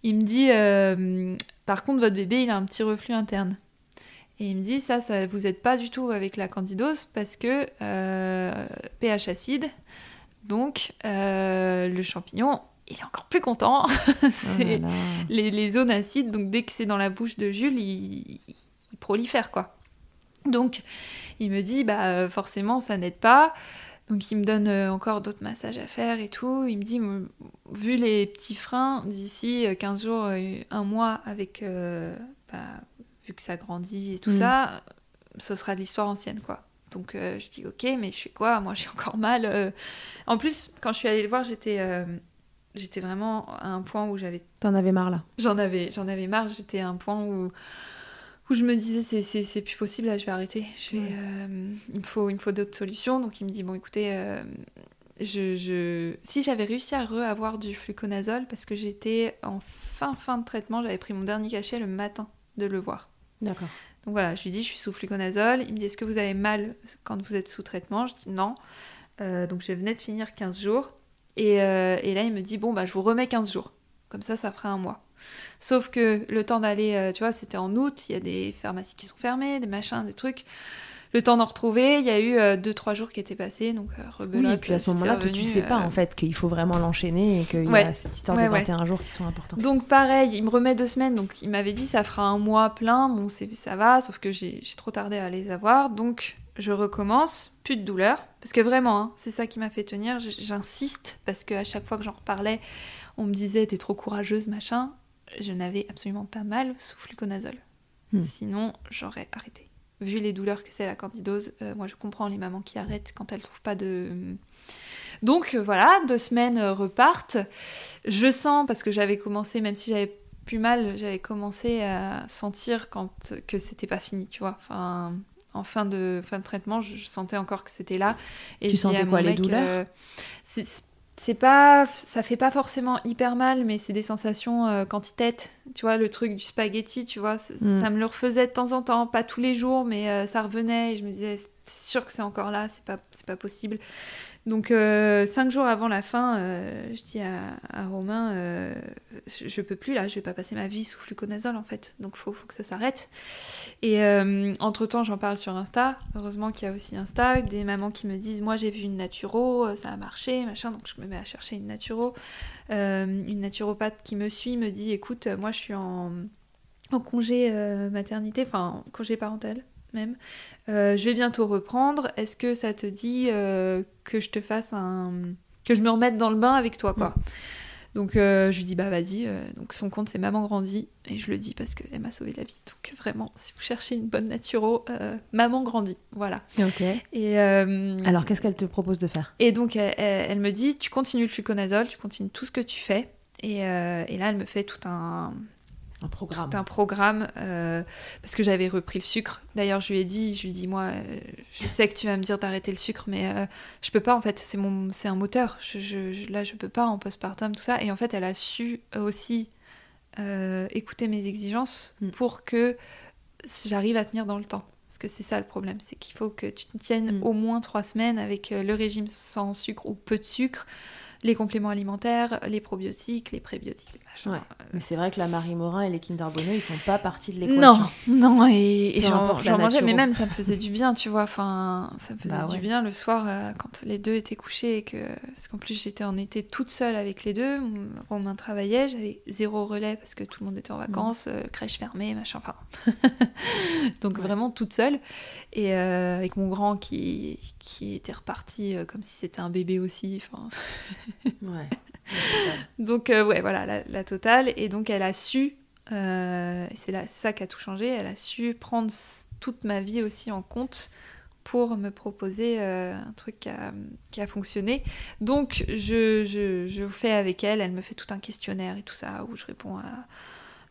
Il me dit, euh, par contre, votre bébé, il a un petit reflux interne. Et il me dit, ça, ça vous aide pas du tout avec la candidose parce que euh, pH acide, donc le champignon, il est encore plus content. *laughs* c'est Oh là. les, les zones acides, donc dès que c'est dans la bouche de Jules, il, il prolifère quoi. Donc il me dit bah euh, forcément ça n'aide pas. Donc il me donne euh, encore d'autres massages à faire et tout. Il me dit vu les petits freins d'ici euh, 15 jours, euh, un mois avec euh, bah, vu que ça grandit et tout Mhm. ça, ce sera de l'histoire ancienne quoi. Donc euh, je dis ok mais je fais quoi? Moi j'ai encore mal. euh. En plus quand je suis allée le voir j'étais euh, j'étais vraiment à un point où j'avais T'en avais marre là. J'en avais, j'en avais marre. J'étais à un point où, où je me disais c'est, c'est, c'est plus possible. Là, je vais arrêter. Je vais, Ouais. euh, il me faut, il me faut d'autres solutions. Donc il me dit bon, écoutez, euh, je, je, si j'avais réussi à re-avoir du fluconazole parce que j'étais en fin fin de traitement, j'avais pris mon dernier cachet le matin de le voir. D'accord. Donc voilà, je lui dis je suis sous fluconazole. Il me dit est-ce que vous avez mal quand vous êtes sous traitement? Je dis non. Euh, donc je venais de finir 15 jours. Et, et là il me dit bon bah je vous remets 15 jours. Comme ça ça fera un mois. Sauf que le temps d'aller, euh, tu vois, c'était en août, il y a des pharmacies qui sont fermées, des machins, des trucs. Le temps d'en retrouver, il y a eu 2-3 jours qui étaient passés, donc euh, Oui, rebelote, et puis à ce moment-là, tu revenu, sais pas euh, en fait qu'il faut vraiment l'enchaîner et qu'il y a Ouais. cette histoire Ouais, de ouais. 21 jours qui sont importants. Donc pareil, il me remet deux semaines, donc il m'avait dit ça fera un mois plein, bon ça va, sauf que j'ai trop tardé à les avoir, donc je recommence, plus de douleur, parce que vraiment, hein, c'est ça qui m'a fait tenir, j'insiste, parce qu'à chaque fois que j'en reparlais, on me disait t'es trop courageuse, machin, je n'avais absolument pas mal sous fluconazole. Hmm. Sinon, j'aurais arrêté. Vu les douleurs que c'est la candidose, euh, moi je comprends les mamans qui arrêtent quand elles trouvent pas de... Donc euh, voilà, deux semaines euh, repartent. Je sens, parce que j'avais commencé, même si j'avais plus mal, j'avais commencé à sentir quand, que c'était pas fini, tu vois. Enfin, en fin de, fin de traitement, je, sentais encore que c'était là. Et Tu je sentais quoi, les douleurs? euh, c'est- pas ça fait pas forcément hyper mal mais c'est des sensations euh, quand il tête tu vois le truc du spaghetti tu vois Mm. ça me le refaisait de temps en temps pas tous les jours mais euh, ça revenait et je me disais c'est sûr que c'est encore là c'est pas c'est pas possible donc euh, cinq jours avant la fin euh, je dis à, Romain euh, je, peux plus là je vais pas passer ma vie sous fluconazole en fait. Donc faut faut que ça s'arrête. Et entre temps j'en parle sur Insta. Heureusement qu'il y a aussi Insta. Des mamans qui me disent moi j'ai vu une naturo ça a marché machin. Donc je me mets à chercher une naturo. Une naturopathe qui me suit me dit écoute moi je suis en, congé maternité enfin en congé parental même. Euh, je vais bientôt reprendre. Est-ce que ça te dit euh, que je te fasse un que je me remette dans le bain avec toi quoi donc euh, je lui dis bah vas-y donc son compte c'est maman grandit et je le dis parce qu'elle m'a sauvé la vie. Donc vraiment si vous cherchez une bonne naturo maman grandit voilà. Ok. et Alors, qu'est-ce qu'elle te propose de faire? et donc, elle, me dit, tu continues le fluconazole, tu continues tout ce que tu fais. Et, et là, elle me fait tout un, Un programme. tout un programme euh, parce que j'avais repris le sucre. D'ailleurs, je lui ai dit, je lui ai dit, moi, euh, je sais que tu vas me dire d'arrêter le sucre, mais euh, je peux pas. En fait, c'est mon, c'est un moteur. Je, je- là, je peux pas en postpartum, tout ça. Et en fait, elle a su aussi euh, écouter mes exigences Mm. pour que j'arrive à tenir dans le temps. Parce que c'est ça le problème, c'est qu'il faut que tu te tiennes Mm. au moins trois semaines avec le régime sans sucre ou peu de sucre, les compléments alimentaires, les probiotiques, les prébiotiques, les machins. Ouais. Mais c'est vrai que la Marie Morin et les Kinder Bueno, ils font pas partie de Non, l'équation. *laughs* non, et, et j'en mangeais, mais même ça me faisait du bien, tu vois. Enfin, ça me faisait Bah du ouais. bien le soir euh, quand les deux étaient couchés et que. Parce qu'en plus, j'étais en été toute seule avec les deux. Romain travaillait, j'avais zéro relais parce que tout le monde était en vacances, euh, crèche fermée, machin, enfin. *laughs* Donc Ouais. vraiment toute seule. Et euh, avec mon grand qui, qui était reparti euh, comme si c'était un bébé aussi. Enfin, *laughs* *laughs* Donc euh, ouais, voilà, la, totale. Et donc elle a su, euh, c'est ça qui a tout changé, elle a su prendre toute ma vie aussi en compte pour me proposer euh, un truc qui a, fonctionné. Donc je, je, je fais avec elle, elle me fait tout un questionnaire et tout ça, où je réponds à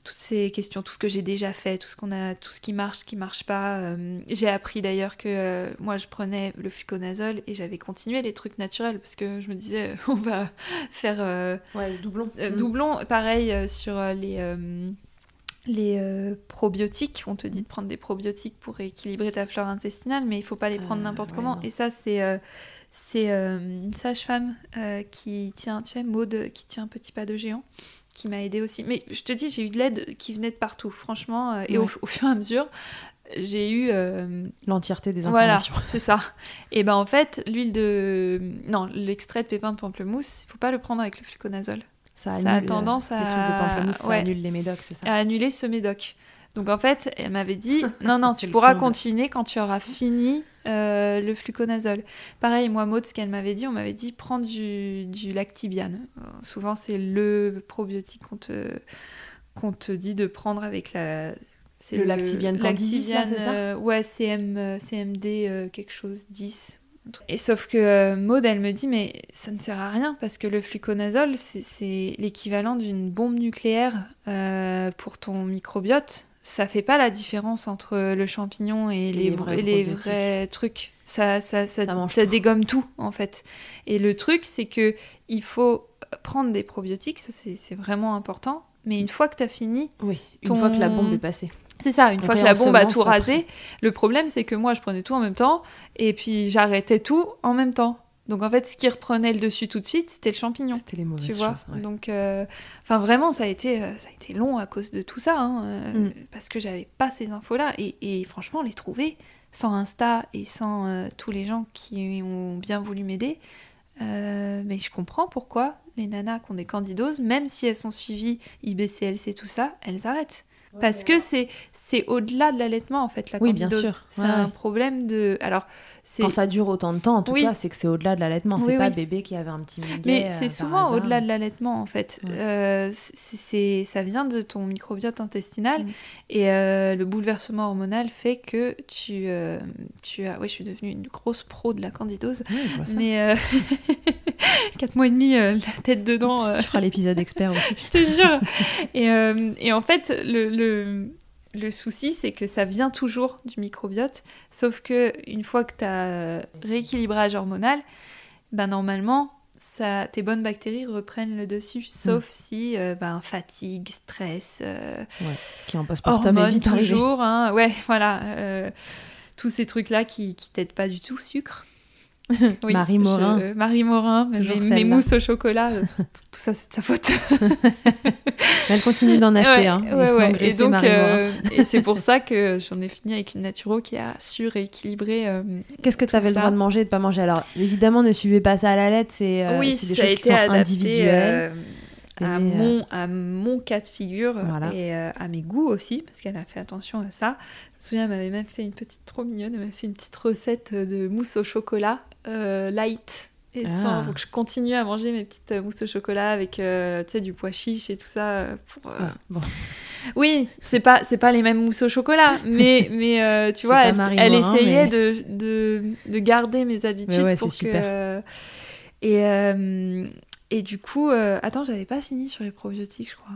toutes ces questions, tout ce que j'ai déjà fait, tout ce qu'on a, tout ce qui marche, ce qui marche pas. Euh, j'ai appris d'ailleurs que euh, moi je prenais le fluconazole et j'avais continué les trucs naturels parce que je me disais *laughs* on va faire euh, Ouais, doublon. euh, Mm. doublon, pareil sur les, les probiotiques. On te dit de prendre des probiotiques pour équilibrer ta flore intestinale, mais il faut pas les prendre n'importe ouais, comment. non. Et ça, c'est C'est une sage-femme qui tient, tu sais, Maude, qui tient un petit pas de géant, qui m'a aidé aussi. Mais je te dis, j'ai eu de l'aide qui venait de partout, franchement. euh, et au, Ouais. au fur et à mesure, j'ai eu euh, L'entièreté des voilà, informations. *laughs* c'est ça. Et ben en fait, l'huile de. Non, l'extrait de pépins de pamplemousse, il faut pas le prendre avec le fluconazole. Ça, Ça a annule, euh, tendance Les trucs de à- pamplemousse, ça ouais. annule les médocs, c'est ça? À annuler ce médoc. Donc en fait, elle m'avait dit *laughs* non, non, tu pourras comble. continuer quand tu auras fini euh, le fluconazole. Pareil, moi, Maud, ce qu'elle m'avait dit, on m'avait dit prends du, du lactibiane. Souvent, c'est le probiotique qu'on te, qu'on te dit de prendre avec la. c'est Le Lactibiane c'est ça euh, Ouais, CM, CMD euh, quelque chose 10. Et sauf que euh, Maud, elle me dit, mais ça ne sert à rien parce que le fluconazole, c'est- c'est l'équivalent d'une bombe nucléaire euh, pour ton microbiote. Ça fait pas la différence entre le champignon et les, les vrais les trucs. Ça, ça, ça, Ça mange ça tout. dégomme tout, en fait. Et le truc, c'est que il faut prendre des probiotiques, ça c'est vraiment important. Mais une fois que tu as fini, Oui, une Ton- fois que la bombe est passée. c'est ça, une fois que la bombe a tout après. rasé, le problème c'est que moi je prenais tout en même temps et puis j'arrêtais tout en même temps. Donc en fait, ce qui reprenait le dessus tout de suite, c'était le champignon. C'était les mauvaises Tu vois, choses. ouais. donc, euh, enfin vraiment, ça a été, euh, ça a été long à cause de tout ça, hein, euh, Mm. parce que j'avais pas ces infos-là et, et franchement, les trouver sans Insta et sans euh, tous les gens qui ont bien voulu m'aider, euh, mais je comprends pourquoi les nanas qui ont des candidoses, même si elles sont suivies IBCLC tout ça, elles arrêtent. Parce que c'est c'est au-delà de l'allaitement en fait la Oui, bien candidose. sûr. C'est Ouais, un ouais. problème de alors Quand ça dure autant de temps, en tout Oui. cas, c'est que c'est au-delà de l'allaitement. Oui, C'est pas oui. le bébé qui avait un petit muguet. Mais euh, c'est souvent au-delà de l'allaitement en fait. Ouais. Euh, c'est, ça vient de ton microbiote intestinal Mm. et euh, le bouleversement hormonal fait que tu, tu as. Oui, je suis devenue une grosse pro de la candidose. Mais euh, *laughs* quatre mois et demi, la tête dedans. Tu feras l'épisode expert aussi. *laughs* je te jure. et, et en fait, le, le, le souci, c'est que ça vient toujours du microbiote, sauf que une fois que tu as rééquilibrage hormonal, ben normalement, ça, tes bonnes bactéries reprennent le dessus, sauf si euh, ben, fatigue, stress, euh, Ouais. Ce qui en postpartum est hormones vite toujours, hein, ouais, voilà, euh, tous ces trucs-là qui, qui t'aident pas du tout, sucre. *laughs* Oui, Marie Morin. je- Marie Morin, mes, mousses au chocolat, euh, tout, tout ça c'est de sa faute. *laughs* Elle continue d'en acheter. ouais, hein. ouais, ouais. Et donc, euh, et c'est pour ça que j'en ai fini avec une naturo qui a su rééquilibrer. euh, Qu'est-ce que tu avais le droit de manger et de pas manger? Alors, évidemment, ne suivez pas ça à la lettre. C'est euh, oui, des choses qui sont adapté individuelles. euh, à, Et, euh, mon, à mon cas de figure Voilà. et euh, à mes goûts aussi, parce qu'elle a fait attention à ça. Je me souviens, elle m'avait même fait une petite trop mignonne, elle m'avait fait une petite recette de mousse au chocolat euh, light. Et Ah. sans, faut que je continue à manger mes petites euh, mousses au chocolat avec euh, du pois chiche et tout ça. euh, Pour, euh, Ah, bon. Oui, c'est pas c'est pas les mêmes mousses au chocolat, *laughs* mais mais euh, tu vois, elle, Morin, essayait mais- de, de de garder mes habitudes ouais, pour c'est que super. euh, et euh, et du coup, euh, attends, j'avais pas fini sur les probiotiques, je crois.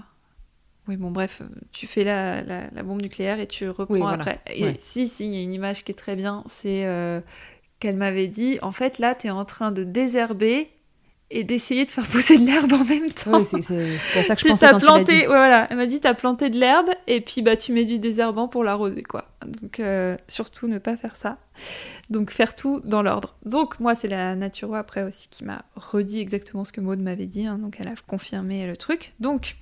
Oui, bon, bref, tu fais la, la, la bombe nucléaire et tu reprends Oui, voilà. après. Et Ouais. si, si, il y a une image qui est très bien, c'est euh, qu'elle m'avait dit, en fait, là, tu es en train de désherber et d'essayer de faire pousser de l'herbe en même temps. Oui, c'est à ça que je pensais dit. planté, ouais, voilà. Elle m'a dit t'as planté de l'herbe et puis bah tu mets du désherbant pour l'arroser quoi. Donc euh, surtout ne pas faire ça. Donc faire tout dans l'ordre. Donc moi c'est la naturo après aussi qui m'a redit exactement ce que Maud m'avait dit. hein. donc elle a confirmé le truc. Donc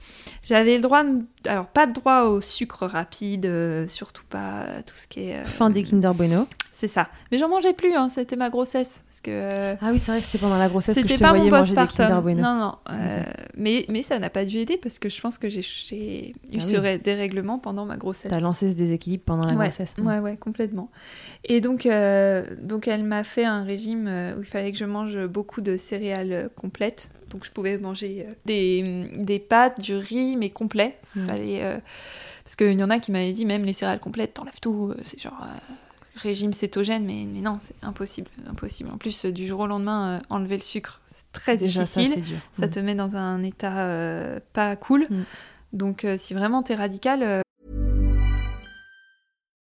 j'avais le droit, de- alors pas de droit au sucre rapide, euh, surtout pas tout ce qui est. euh, Fin des Kinder Bueno. C'est ça. Mais j'en mangeais plus. hein, C'était ma grossesse parce que. Ah oui, c'est vrai que c'était pendant la grossesse que je te pas mon voyais manger des Kinder. Bueno. Non, non. euh, mais, mais ça n'a pas dû aider parce que je pense que j'ai- eu Ah ce oui. dérèglement pendant ma grossesse. T'as lancé ce déséquilibre pendant la ouais, grossesse. ouais, ouais, complètement. Et donc, euh, donc elle m'a fait un régime euh, où il fallait que je mange beaucoup de céréales euh, complètes. Donc je pouvais manger des, des pâtes, du riz, mais complet. Mm. Fallait, euh, parce qu'il y en a qui m'avaient dit même les céréales complètes, t'enlèves tout. C'est genre régime cétogène, mais, mais non, c'est impossible, impossible. En plus, du jour au lendemain, euh, enlever le sucre, c'est très Déjà, ça, difficile. c'est dur. ça Mm. te met dans un état euh, pas cool. Mm. Donc euh, si vraiment t'es radical, euh,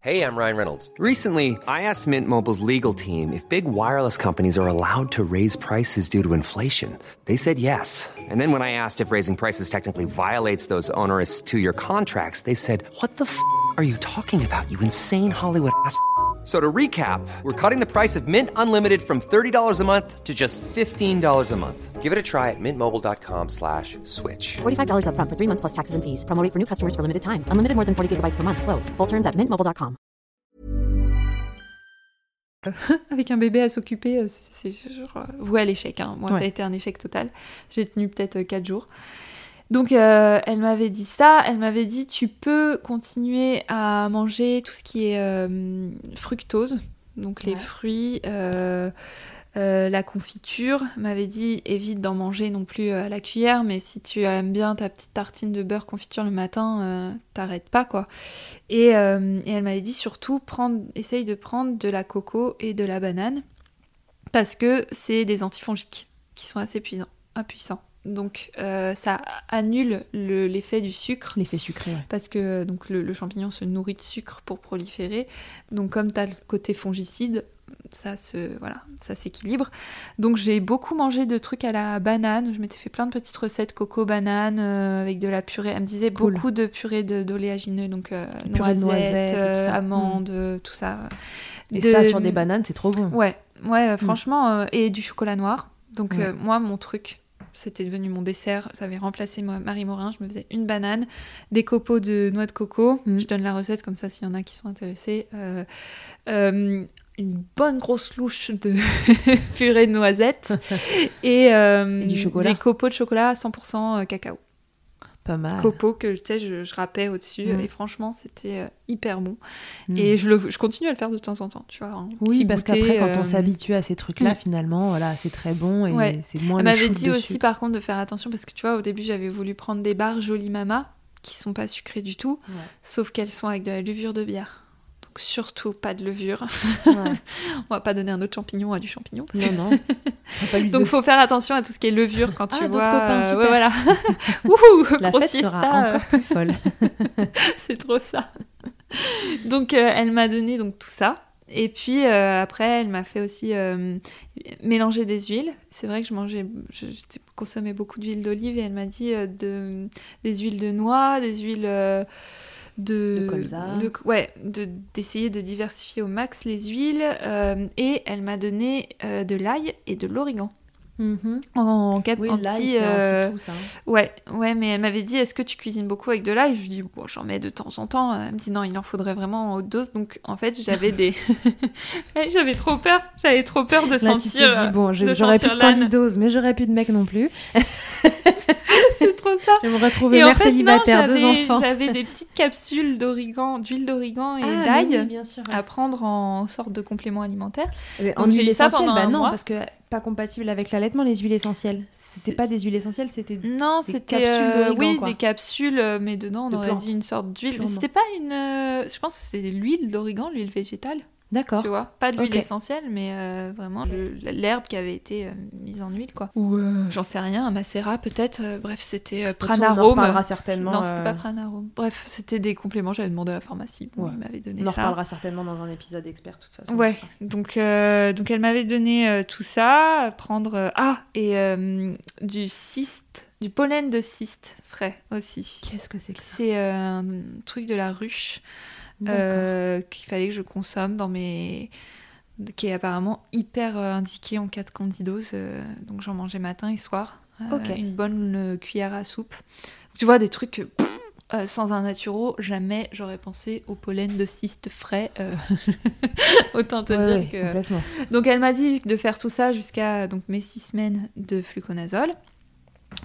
Hey, I'm Ryan Reynolds. Recently, I asked Mint Mobile's legal team if big wireless companies are allowed to raise prices due to inflation. They said yes. And then when I asked if raising prices technically violates those onerous two year contracts, they said, What the f are you talking about, you insane Hollywood ass? F- So to recap, we're cutting the price of Mint Unlimited from $30 a month to just $15 a month. Give it a try at mintmobile.com slash switch. $45 upfront for three months plus taxes and fees. Promo rate for new customers for limited time. Unlimited more than 40 gigabytes per month. Slows. Full terms at mintmobile.com. *laughs* Avec un bébé à s'occuper, euh, c'est c'est genre euh, voué à l'échec. hein. Moi, ça a Ouais. été un échec total. J'ai tenu peut-être euh, 4 jours. Donc, euh, elle m'avait dit ça. Elle m'avait dit tu peux continuer à manger tout ce qui est euh, fructose, donc les fruits, euh, la confiture. Elle m'avait dit évite d'en manger non plus à la cuillère, mais si tu aimes bien ta petite tartine de beurre confiture le matin, t'arrêtes pas quoi. Et, et elle m'avait dit surtout prendre, essaye de prendre de la coco et de la banane parce que c'est des antifongiques qui sont assez puissants. Donc euh, ça annule le- l'effet du sucre L'effet sucré, ouais. parce que donc le, le champignon se nourrit de sucre pour proliférer. Donc comme tu as le côté fongicide, ça se voilà, ça s'équilibre. Donc j'ai beaucoup mangé de trucs à la banane. Je m'étais fait plein de petites recettes coco banane euh, avec de la purée. Elle me disait Cool. beaucoup de purée d'oléagineux, donc euh, noisettes, noisettes et tout euh, amandes, tout ça. Et De- ça, sur des bananes, c'est trop bon. Ouais, ouais, euh, franchement, et du chocolat noir. Donc Ouais. moi, mon truc, c'était devenu mon dessert. Ça avait remplacé ma- Marie Morin. Je me faisais une banane, des copeaux de noix de coco. Mm. Je donne la recette comme ça s'il y en a qui sont intéressés. Euh, euh, une bonne grosse louche de *laughs* purée de noisettes *laughs* et, euh, Et du chocolat. des copeaux de chocolat à 100% cacao. Pas mal. Copeaux que tu sais, je, je râpais au-dessus Mm. et franchement, c'était euh, hyper bon. Mm. Et je, le, je continue à le faire de temps en temps, tu vois. un Oui, parce qu'après, quand euh, on s'habitue à ces trucs-là, mm. finalement, voilà, c'est très bon et Ouais. c'est moins Elle le m'avait dit aussi par contre de faire attention parce que tu vois au début j'avais voulu prendre des barres Jolie Mama qui sont pas sucrées du tout Ouais. sauf qu'elles sont avec de la levure de bière. Donc surtout pas de levure. Ouais. *laughs* On va pas donner un autre champignon à du champignon. parce Non, non. Pas *laughs* Donc de- faut faire attention à tout ce qui est levure quand Ah, tu d'autres vois. copains, euh, super. ouais, voilà. *laughs* Wouhou, La fête sera euh, encore plus folle. c'est trop ça. donc euh, elle m'a donné donc tout ça. Et puis euh, après, elle m'a fait aussi euh, mélanger des huiles. C'est vrai que je mangeais, je, je consommais beaucoup d'huile d'olive et elle m'a dit de, des huiles de noix, des huiles de, De colza. de- ouais, de- d'essayer de, diversifier au max les huiles. euh, et elle m'a donné euh, de l'ail et de l'origan Mhm. en, Oui, en l'ail, petit, euh, ça. hein. Ouais, ouais, mais elle m'avait dit est-ce que tu cuisines beaucoup avec de l'ail? Je lui dis bon, j'en mets de temps en temps. Elle me dit non, il en faudrait vraiment en haute dose. Donc en fait, j'avais des, *laughs* j'avais trop peur. J'avais trop peur de Là, tu sentir. t'es dit, bon, j'aurais plus de candidose, mais j'aurais plus de mec non plus. *laughs* C'est trop ça. Je me retrouver Et en mère non, célibataire, deux j'avais- enfants. J'avais des petites capsules d'origan, d'huile d'origan et Ah, d'ail oui, bien sûr. à prendre en sorte de complément alimentaire. Mais en j'ai eu ça pendant bah non, mois. parce que pas compatible avec l'allaitement, les huiles essentielles. C'était pas des huiles essentielles, c'était. Non, Des c'était capsules euh, oui quoi. des capsules, euh, mais dedans on De aurait plantes. dit une sorte d'huile. Mais c'était pas une. euh, je pense que c'était l'huile d'origan, l'huile végétale. D'accord. Tu vois, pas de l'huile essentielle, mais euh, vraiment l'herbe qui avait été euh, mise en huile, quoi. Ou euh, j'en sais rien, un macérat peut-être. euh, bref, c'était euh, façon, On en pranarome. reparlera certainement. Non, c'était pas pranarome. Bref, c'était des compléments. J'avais demandé à la pharmacie. Bon, Ouais. il m'avait donné On en ça. reparlera certainement dans un épisode expert, de toute façon. Ouais, ça. donc, euh, donc elle m'avait donné euh, tout ça, prendre euh, ah et euh, du cyste, du pollen de cyste frais aussi. Qu'est-ce que c'est que ça? C'est euh, un truc de la ruche. Euh, qu'il fallait que je consomme dans mes qui est apparemment hyper euh, indiqué en cas de candidose. euh, donc j'en mangeais matin et soir. Une bonne cuillère à soupe. Tu vois des trucs pff, euh, sans un naturo, jamais j'aurais pensé au pollen de cyste frais. euh, *laughs* Autant te Ouais, dire que donc elle m'a dit de faire tout ça jusqu'à donc mes six semaines de fluconazole,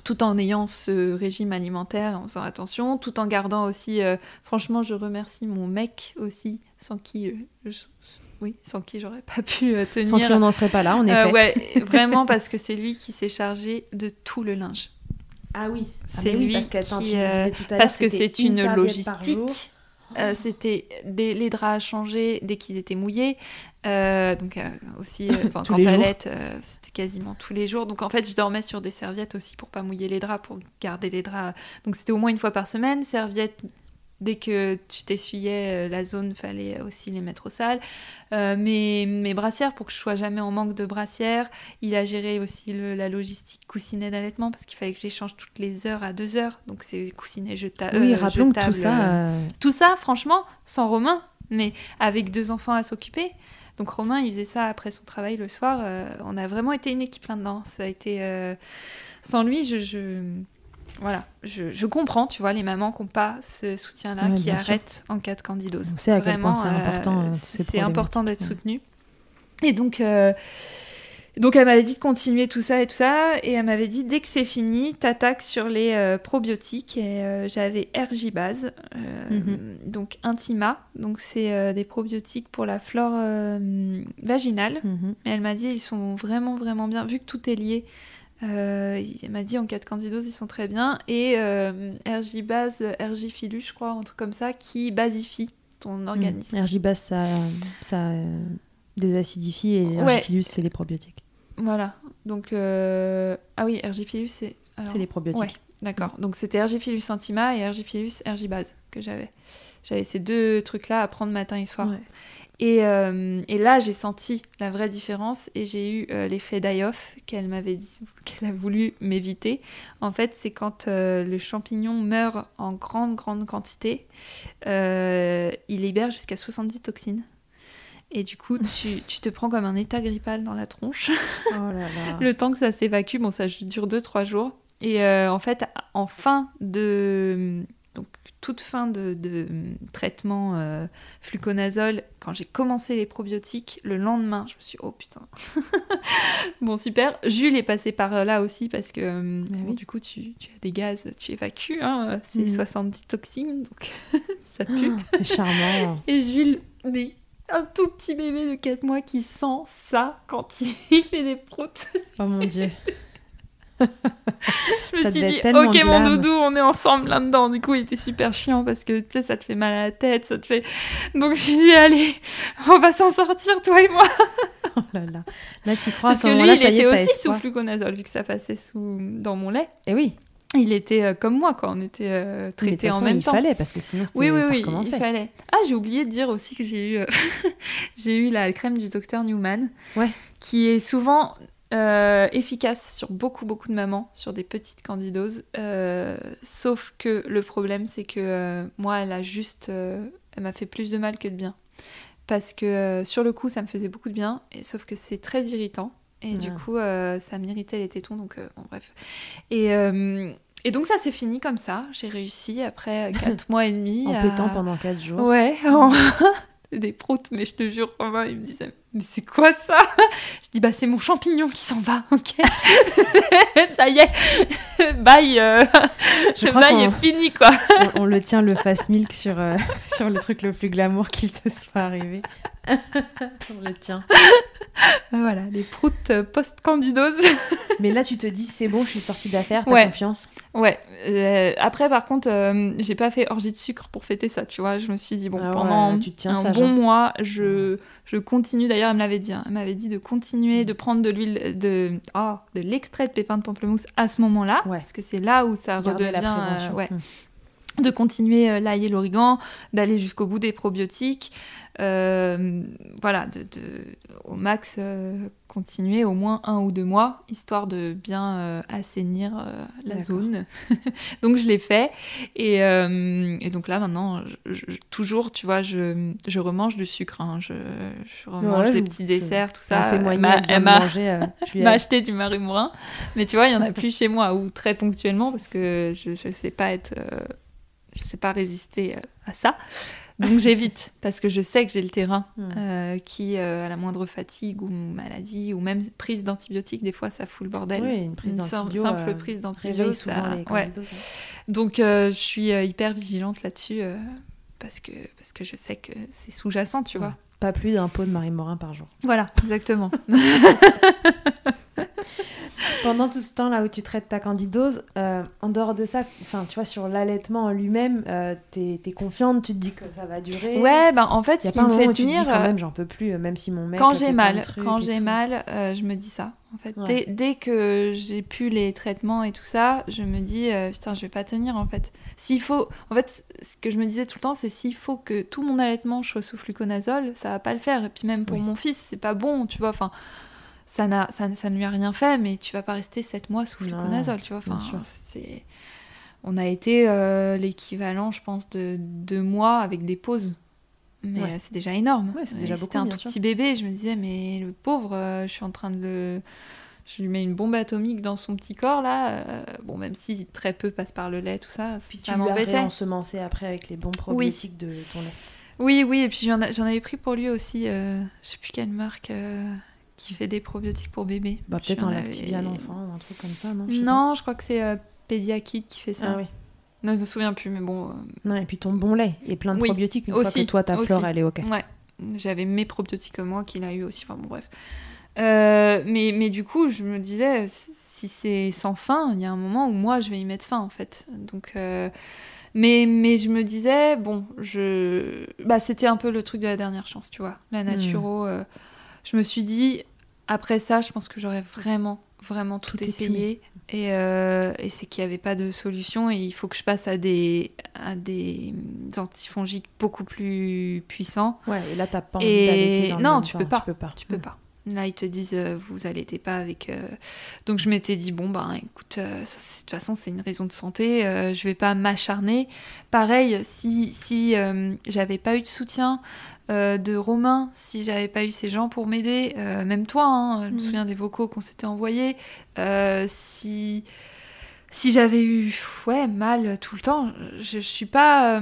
tout en ayant ce régime alimentaire, en faisant attention, tout en gardant aussi. euh, franchement, je remercie mon mec aussi, sans qui, euh, je- oui, sans qui j'aurais pas pu euh, tenir. Sans qui on n'en serait pas là, en Euh, effet. ouais, *laughs* vraiment parce que c'est lui qui s'est chargé de tout le linge. Ah oui. C'est lui parce qu'attends, qui, euh, tout à l'heure, Parce que c'est une, jour. logistique. Euh, c'était les draps à changer dès qu'ils étaient mouillés. Euh, donc euh, aussi, euh, *laughs* quand t'allaites, euh, c'était quasiment tous les jours. Donc en fait, je dormais sur des serviettes aussi pour pas mouiller les draps, pour garder les draps. Donc c'était au moins une fois par semaine. Serviettes, dès que tu t'essuyais la zone, fallait aussi les mettre au sale. Mes, mes brassières, pour que je sois jamais en manque de brassières. Il a géré aussi le- la logistique coussinet d'allaitement parce qu'il fallait que j'échange toutes les heures à deux heures. Donc c'est coussinet jeta Oui, rappelons que tout jetable, ça. tout ça, franchement, sans Romain, mais avec deux enfants à s'occuper. Donc Romain, il faisait ça après son travail le soir. euh, on a vraiment été une équipe là-dedans. Ça a été euh, sans lui, je, je- voilà, je, je comprends, tu vois, les mamans qui n'ont pas ce soutien-là, Ouais, qui sûr. arrêtent en cas de candidose. On sait à quel point Vraiment, c'est important, euh, ces c'est important d'être ouais. soutenu. Et donc, euh, donc elle m'avait dit de continuer tout ça et tout ça, et elle m'avait dit dès que c'est fini, t'attaques sur les euh, probiotiques. Et euh, j'avais RJ Base, euh, Mhm. donc Intima, donc c'est des probiotiques pour la flore vaginale. Mhm. Et elle m'a dit ils sont vraiment vraiment bien, vu que tout est lié. Elle m'a dit en cas de candidose ils sont très bien et RJ base, RJ filus je crois, un truc comme ça qui basifie ton organisme. Mm. RJ base, ça, ça désacidifie et Ouais. C'est les probiotiques. Voilà. Donc euh, ah oui RJ filus c'est alors- C'est les probiotiques. Ouais, d'accord. Donc c'était RJ filus intima et RJ filus RJ base que j'avais. J'avais ces deux trucs là à prendre matin et soir. Ouais. Et, euh, et là, j'ai senti la vraie différence et j'ai eu euh, l'effet die-off qu'elle m'avait dit, *laughs* qu'elle a voulu m'éviter. En fait, c'est quand euh, le champignon meurt en grande, grande quantité, il libère jusqu'à 70 toxines. Et du coup, tu, tu te prends comme un état grippal dans la tronche. Oh là là. *laughs* Le temps que ça s'évacue, bon, ça dure 2-3 jours. Et euh, en fait, en fin de. Donc, toute fin de, de traitement euh, fluconazole, quand j'ai commencé les probiotiques, le lendemain, je me suis oh putain. *laughs* bon, super. Jules est passé par là aussi parce que euh, Mais bon, oui. du coup, tu, tu as des gaz, tu évacues. Hein, c'est Mhm. 70 toxines, donc *laughs* ça pue. Oh, c'est charmant. Et Jules, mais un tout petit bébé de 4 mois qui sent ça quand *laughs* il fait des proutes. Oh mon dieu. *laughs* Je me Ça suis dit, ok mon doudou, on est ensemble là-dedans. Du coup, il était super chiant parce que tu sais, ça te fait mal à la tête, ça te fait. Donc je lui ai dit, allez, *laughs* on va s'en sortir, toi et moi. Oh là là. Là, tu crois Parce que lui, il était aussi sous fluconazole, vu que ça passait sous... dans mon lait. Et oui. Il était euh, comme moi, quoi. On était euh, traités en même il temps. fallait parce que sinon, Oui, oui, ça oui, il recommençait. fallait. Ah, j'ai oublié de dire aussi que j'ai eu, euh, *laughs* j'ai eu la crème du docteur Newman, Ouais. qui est souvent euh, efficace sur beaucoup, beaucoup de mamans, sur des petites candidoses. Euh, sauf que le problème, c'est que moi, elle a juste, elle m'a fait plus de mal que de bien. Parce que sur le coup, ça me faisait beaucoup de bien, et, sauf que c'est très irritant. Et du coup, euh, ça m'irritait les tétons, donc euh, bon, bref. Et, euh, et donc, ça s'est fini comme ça. J'ai réussi après 4 *laughs* mois et demi. En à- pétant pendant 4 jours. Ouais, *laughs* en- des proutes, mais je te jure, Romain, il me disait, mais c'est quoi ça? Je dis, bah c'est mon champignon qui s'en va, ok *laughs* Ça y est, bye, euh, Je le crois bail qu'on- est fini, quoi. on, on le tient le fast milk sur, euh, *laughs* sur le truc le plus glamour qu'il te soit arrivé. *laughs* on le tient. Voilà, les proutes euh, post-candidose. Mais là, tu te dis, c'est bon, je suis sortie d'affaire, t'as Ouais. confiance. Ouais, euh, après, par contre, euh, j'ai pas fait orgie de sucre pour fêter ça, tu vois. Je me suis dit, bon, Ah ouais, pendant tu tiens un bon mois, je, je continue. D'ailleurs, elle me l'avait dit. hein. Elle m'avait dit de continuer de prendre de l'huile, de, ah, de l'extrait de pépins de pamplemousse à ce moment-là. Ouais. Parce que c'est là où ça Garder redevient. la euh, prévention. ouais. Mm. De continuer euh, l'ail et l'origan, d'aller jusqu'au bout des probiotiques. euh, voilà, de, de- au max, euh, continuer au moins un ou deux mois, histoire de bien euh, assainir la zone. *laughs* donc je l'ai fait. Et, et donc là, maintenant, je- je- toujours, tu vois, je, je remange du sucre. hein. Je, remange Ouais, des petits desserts, tout Ça m'a- elle *laughs* m'a- acheté du marimourin. Mais tu vois, il y en a *laughs* plus chez moi, ou très ponctuellement, parce que je ne sais pas être. Je sais pas résister euh, à ça. Donc j'évite, *laughs* parce que je sais que j'ai le terrain Mm. euh, qui, euh, à la moindre fatigue ou maladie, ou même prise d'antibiotiques, des fois ça fout le bordel. Oui, une prise sim- d'antibio, simple euh, prise réveille d'antibio. souvent ça- les ouais. candidoses. hein. Donc je suis hyper vigilante là-dessus, parce, que, parce que je sais que c'est sous-jacent, tu Ouais. vois. Pas plus d'un pot de Marie Morin par jour. Voilà, exactement. *laughs* Pendant tout ce temps là où tu traites ta candidose, euh, en dehors de ça, enfin tu vois sur l'allaitement en lui-même, euh, t'es es confiante, tu te dis que ça va durer. ouais, ben en fait, ce qui me fait te tenir. quand euh, même j'en peux plus, euh, même si mon mec. quand j'ai mal, quand j'ai mal, euh, je me dis ça. En fait, Ouais. dès, dès que j'ai pu les traitements et tout ça, je me dis euh, putain, je vais pas tenir en fait. S'il faut, en fait, ce que je me disais tout le temps, c'est s'il faut que tout mon allaitement soit sous fluconazole, ça va pas le faire. Et puis même pour Oui. mon fils, c'est pas bon, tu vois. Enfin, ça n'a, ça, ça ne lui a rien fait, mais tu vas pas rester 7 mois sous fluconazole, tu vois. Enfin, c'est, on a été euh, l'équivalent, je pense, de deux mois avec des pauses. mais Ouais. euh, c'est déjà énorme. Ouais, c'est Euh, déjà C'était beaucoup, un tout sûr. petit bébé, je me disais, mais le pauvre, euh, je suis en train de le. Je lui mets une bombe atomique dans son petit corps là. euh, bon, même si très peu passe par le lait, tout ça, Puis ça tu m'embêtait. réensemencé après avec les bons probiotiques de ton lait. Oui, oui, et puis j'en avais pris pour lui aussi, euh, je sais plus quelle marque euh, qui fait des probiotiques pour bébé. Bah, peut-être un Lactibian enfant ou un truc comme ça, non Je Non, je crois que c'est euh, Pediakit qui fait ça. Ah oui. Non, je me souviens plus, mais bon. euh, Non, et puis ton bon lait et plein de Oui, probiotiques une fois que toi, ta aussi. flore, elle est OK. Ouais, j'avais mes probiotiques moi qu'il a eu aussi. Enfin bon, bref. Euh, mais, mais du coup, je me disais, si c'est sans fin, il y a un moment où moi, je vais y mettre fin, en fait. Donc, euh, mais, mais je me disais, bon, je... bah, c'était un peu le truc de la dernière chance, tu vois. La naturo, euh, je me suis dit, après ça, je pense que j'aurais vraiment, vraiment tout, Tout essayé. Et, euh, et c'est qu'il n'y avait pas de solution et il faut que je passe à des, à des antifongiques beaucoup plus puissants. Ouais, et là, t'as pas envie Et d'allaiter dans non, tu temps, peux pas. Tu peux pas. Tu peux pas. Là, ils te disent, euh, vous allaitez pas avec. euh, Donc, je m'étais dit, bon, ben, écoute, euh, ça, de toute façon, c'est une raison de santé, je vais pas m'acharner. Pareil, si, si j'avais pas eu de soutien euh, de Romain, si j'avais pas eu ces gens pour m'aider, euh, même toi, hein, je me Mhm. souviens des vocaux qu'on s'était envoyés, euh, si. Si j'avais eu ouais, mal tout le temps, je, je suis pas.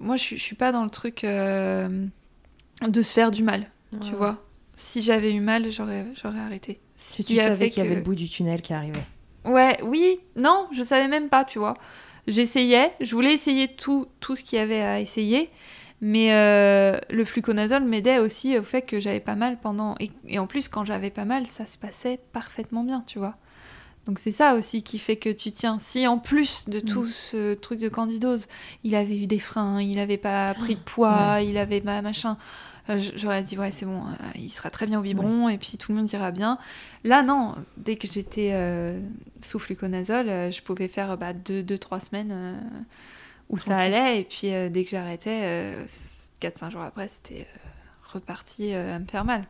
moi, je, suis- je suis pas dans le truc de se faire du mal tu vois. Si j'avais eu mal, j'aurais, j'aurais arrêté. Si tu savais qu'il y avait que- le bout du tunnel qui arrivait. Ouais, oui, non, je savais même pas, tu vois. J'essayais, je voulais essayer tout, tout ce qu'il y avait à essayer, mais euh, le fluconazole m'aidait aussi au fait que j'avais pas mal pendant... Et, et en plus, quand j'avais pas mal, ça se passait parfaitement bien, tu vois. Donc c'est ça aussi qui fait que tu tiens. Si en plus de tout ce truc de candidose, il avait eu des freins, il avait pas pris de poids, il avait pas machin, euh, j'aurais dit ouais c'est bon, euh, il sera très bien au biberon et puis tout le monde ira bien. Là non, dès que j'étais euh, sous fluconazole, je pouvais faire 2-3 semaines euh, où ça allait et puis euh, dès que j'arrêtais, euh, 4-5 jours après c'était euh, reparti euh, à me faire mal.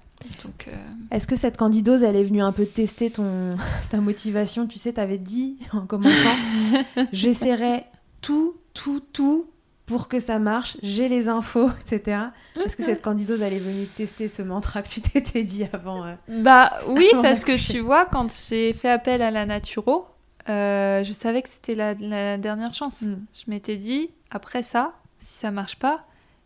Donc Est-ce que cette candidose, elle est venue un peu tester ton *laughs* ta motivation? Tu sais, t'avais dit en commençant, *laughs* j'essaierai tout, tout, tout pour que ça marche. J'ai les infos, *laughs* etc. Est-ce que cette candidose, elle est venue tester ce mantra que tu t'étais dit avant euh? Bah oui, parce que tu vois, quand j'ai fait appel à la naturo, euh, je savais que c'était la, la dernière chance. Mm. Je m'étais dit, après ça, si ça marche pas,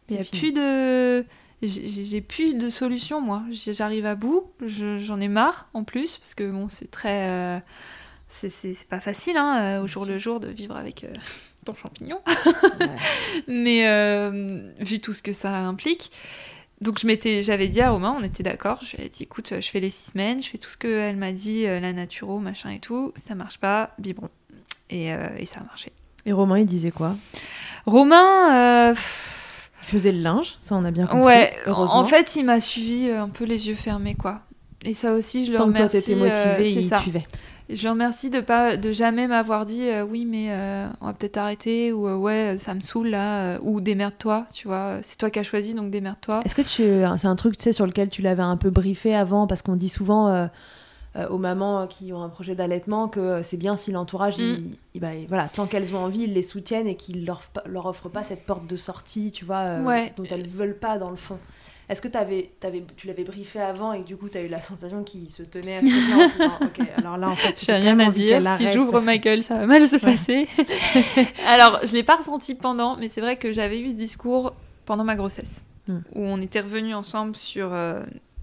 il y a fini. plus de... J'ai plus de solution, moi. J'arrive à bout, je- j'en ai marre en plus, parce que bon, c'est très... euh, c'est- pas facile, hein, euh, au jour le jour, de vivre avec euh, ton champignon. *laughs* Ouais. *laughs* Mais vu tout ce que ça implique, donc je m'étais, j'avais dit à Romain, on était d'accord. Je lui ai dit, écoute, je fais les six semaines, je fais tout ce qu'elle m'a dit, euh, la naturo, machin et tout. Ça marche pas, biberon. Et, euh, et ça a marché. Et Romain, il disait quoi? Romain, euh, Il faisait le linge, ça on a bien compris. ouais, heureusement. en fait, il m'a suivi un peu les yeux fermés, quoi. Et ça aussi, je le tant que toi remercie. t'étais motivé, euh, il ça. suivait. Je le remercie de pas de jamais m'avoir dit euh, oui mais euh, on va peut-être arrêter ou euh, ouais ça me saoule là ou démerde-toi tu vois c'est toi qui as choisi donc démerde-toi Est-ce que tu, c'est un truc tu sais sur lequel tu l'avais un peu briefé avant parce qu'on dit souvent aux mamans qui ont un projet d'allaitement que c'est bien si l'entourage, Mm. bah, voilà, tant qu'elles ont envie, ils les soutiennent et qu'ils leur, leur offrent pas cette porte de sortie, tu vois, euh, Ouais. dont elles veulent pas dans le fond. Est-ce que t'avais, tu l'avais briefé avant et que du coup tu as eu la sensation qu'il se tenait à ce truc-là en disant, ok, *laughs* alors là en fait, J'ai rien à dire. Si j'ouvre gueule, ça va mal se passer. *laughs* Alors, je l'ai pas ressenti pendant, mais c'est vrai que j'avais eu ce discours pendant ma grossesse, Mm. où on était revenus ensemble sur euh,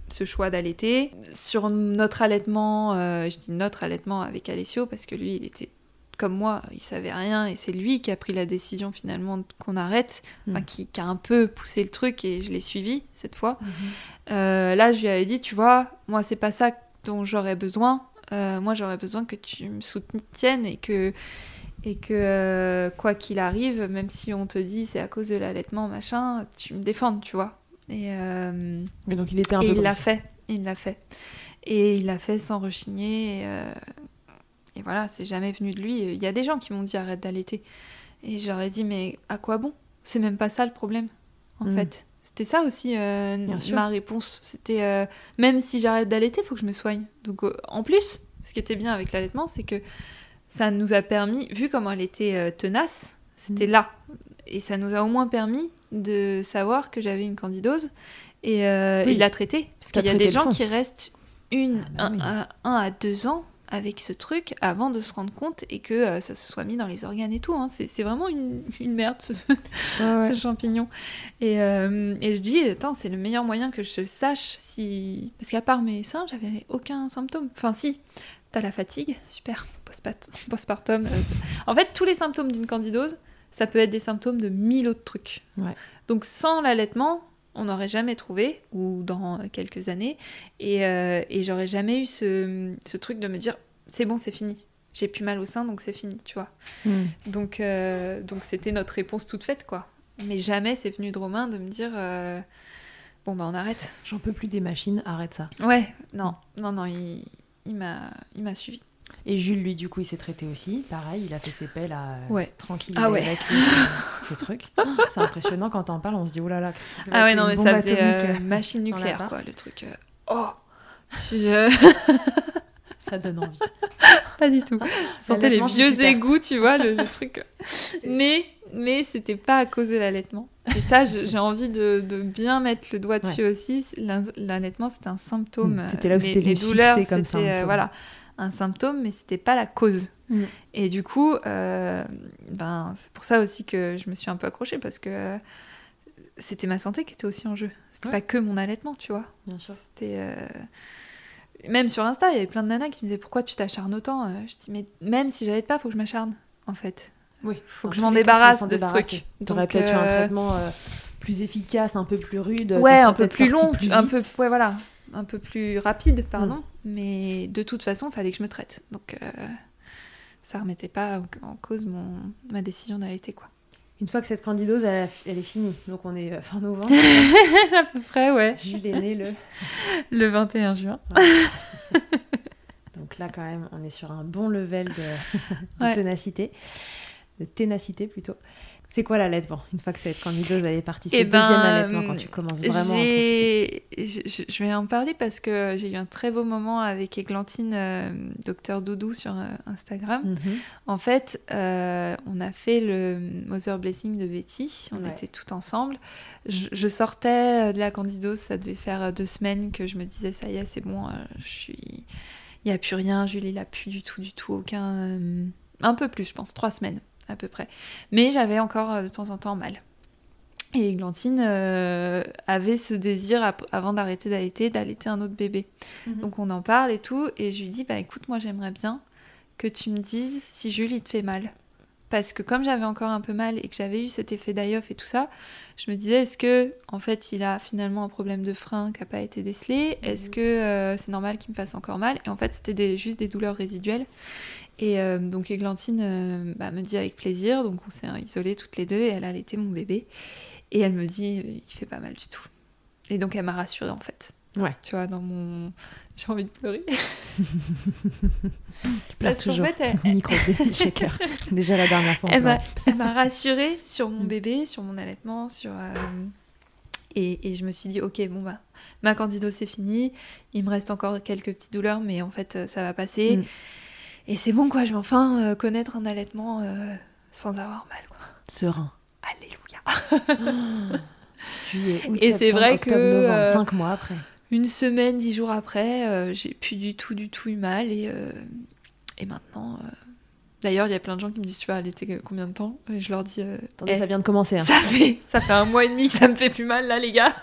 ce choix d'allaiter, sur notre allaitement. euh, je dis notre allaitement avec Alessio parce que lui, il était comme moi, il savait rien et c'est lui qui a pris la décision finalement qu'on arrête, enfin, Mm. qui, qui a un peu poussé le truc et je l'ai suivi cette fois. Mhm. Euh, là, je lui avais dit, tu vois, moi, c'est pas ça dont j'aurais besoin. Euh, moi, j'aurais besoin que tu me soutiennes et que, et que euh, quoi qu'il arrive, même si on te dit c'est à cause de l'allaitement, machin, tu me défendes, tu vois. Et, Mais donc il était un et peu. il l'a fait, il l'a fait. Et il l'a fait sans rechigner. Et, et voilà, c'est jamais venu de lui. Il y a des gens qui m'ont dit arrête d'allaiter. Et j'aurais dit, mais à quoi bon? C'est même pas ça le problème, en Mm. fait. C'était ça aussi euh, ma réponse. C'était euh, même si j'arrête d'allaiter, il faut que je me soigne. Donc euh, en plus, ce qui était bien avec l'allaitement, c'est que ça nous a permis, vu comment elle était tenace, c'était Mm. là. Et ça nous a au moins permis de savoir que j'avais une candidose et, Oui. et de la traiter. Parce qu'il y a des gens fond. qui restent une, Ah bah un, oui. à, un à deux ans avec ce truc avant de se rendre compte et que euh, ça se soit mis dans les organes et tout. hein. C'est vraiment une, une merde ce, ce champignon. Et, euh, et je dis, attends, c'est le meilleur moyen que je sache si. Parce qu'à part mes seins, j'avais aucun symptôme. Enfin, si, t'as la fatigue, super, postpartum. euh, en fait, tous les symptômes d'une candidose, ça peut être des symptômes de mille autres trucs. Ouais. Donc, sans l'allaitement, on n'aurait jamais trouvé, ou dans quelques années, et, euh, et j'aurais jamais eu ce, ce truc de me dire, c'est bon, c'est fini. J'ai plus mal au sein, donc c'est fini, tu vois. Mm. Donc, euh, donc c'était notre réponse toute faite, quoi. Mais jamais c'est venu de Romain de me dire euh, bon bah on arrête. J'en peux plus des machines, arrête ça. Ouais, non, non, non, il, il m'a, il m'a suivi. Et Jules, lui, du coup, il s'est traité aussi. Pareil, il a fait ses pelles à Ouais. tranquille. Ah ouais. évacué ce, ce truc. *laughs* C'est impressionnant quand t'en parles, on se dit, oh là là. ça Ah ouais, non, mais ça faisait euh, euh, machine nucléaire, quoi, le truc. euh, Oh, je, euh, *laughs* Ça donne envie. *laughs* pas du tout. Sentais les vieux égouts, tu vois, le, le truc. Mais, mais c'était pas à cause de l'allaitement. Et ça, j'ai envie de, de bien mettre le doigt dessus aussi. L'allaitement, c'était un symptôme. Mm, c'était là où Les- c'était les se douleurs, comme euh, symptôme. voilà, un symptôme, mais c'était pas la cause. Mm. Et du coup, euh, ben, c'est pour ça aussi que je me suis un peu accrochée parce que c'était ma santé qui était aussi en jeu. C'était Ouais. pas que mon allaitement, tu vois. Bien sûr. C'était. euh, Même sur Insta, il y avait plein de nanas qui me disaient pourquoi tu t'acharnes autant. Euh, Je dis mais même si j'allaite pas, faut que je m'acharne en fait. Oui. Faut que je m'en débarrasse de ce truc. T'aurais peut-être eu un traitement euh, plus efficace, un peu plus rude. Ouais, un peu plus long, plus un peu, ouais, voilà, un peu plus rapide, pardon. Mm. Mais de toute façon, il fallait que je me traite. Donc, euh, ça remettait pas en, cause mon, ma décision d'allaiter, quoi. Une fois que cette candidose, elle, est finie. Donc on est euh, fin novembre. *laughs* à peu près, ouais. Jules est né le. *laughs* Le 21 juin. *laughs* Donc là, quand même, on est sur un bon level de, de Ouais. ténacité. De ténacité plutôt. C'est quoi l'allaitement Une fois que cette candidose elle est partie, c'est le deuxième ben, allaitement quand tu commences vraiment à en profiter? Je, je- vais en parler parce que j'ai eu un très beau moment avec Églantine, euh, docteur Doudou, sur euh, Instagram. Mhm. En fait, euh, on a fait le Mother Blessing de Betty. On Ouais. était tout ensemble. Je, je sortais de la candidose, ça devait faire deux semaines que je me disais ça y est, c'est bon, je suis. Il n'y a plus rien, Julie, il a plus du tout, du tout, aucun. Un peu plus, je pense, trois semaines à peu près. Mais j'avais encore euh, de temps en temps mal. Et Églantine euh, avait ce désir, avant d'arrêter d'allaiter, d'allaiter un autre bébé. Mhm. Donc on en parle et tout, et je lui dis, bah écoute, moi j'aimerais bien que tu me dises si Jules il te fait mal. Parce que comme j'avais encore un peu mal et que j'avais eu cet effet die-off et tout ça, je me disais, est-ce que en fait il a finalement un problème de frein qui n'a pas été décelé? Est-ce que euh, c'est normal qu'il me fasse encore mal? Et en fait, c'était des- juste des douleurs résiduelles. Et euh, donc Églantine euh, bah, me dit avec plaisir, donc on s'est isolés toutes les deux et elle a allaité mon bébé. Et elle me dit, il fait pas mal du tout. Et donc elle m'a rassurée en fait. Ouais. Tu vois, dans mon. J'ai envie de pleurer. *laughs* Tu pleures Parce toujours. fait, elle, Micro shaker. *laughs* Déjà la dernière fois. elle m'a rassurée sur mon Mm. bébé, sur mon allaitement, sur. euh, Et, et je me suis dit, ok, bon bah, ma candidose c'est fini. Il me reste encore quelques petites douleurs, mais en fait, euh, ça va passer. Mm. Et c'est bon, quoi. Je vais enfin euh, connaître un allaitement euh, sans avoir mal, quoi. Serein. Alléluia. *laughs* *gasps* Juillet, août, Et c'est vrai octobre, que, novembre, cinq mois après. Une semaine, dix jours après, euh, j'ai plus du tout, du tout eu mal. Et, euh, et maintenant. euh, D'ailleurs, il y a plein de gens qui me disent Tu vas allaiter combien de temps? Et je leur dis euh, Attendez, eh, ça vient de commencer. Hein. ça, fait, ça fait un mois et demi que ça me fait plus mal, là, les gars. *laughs*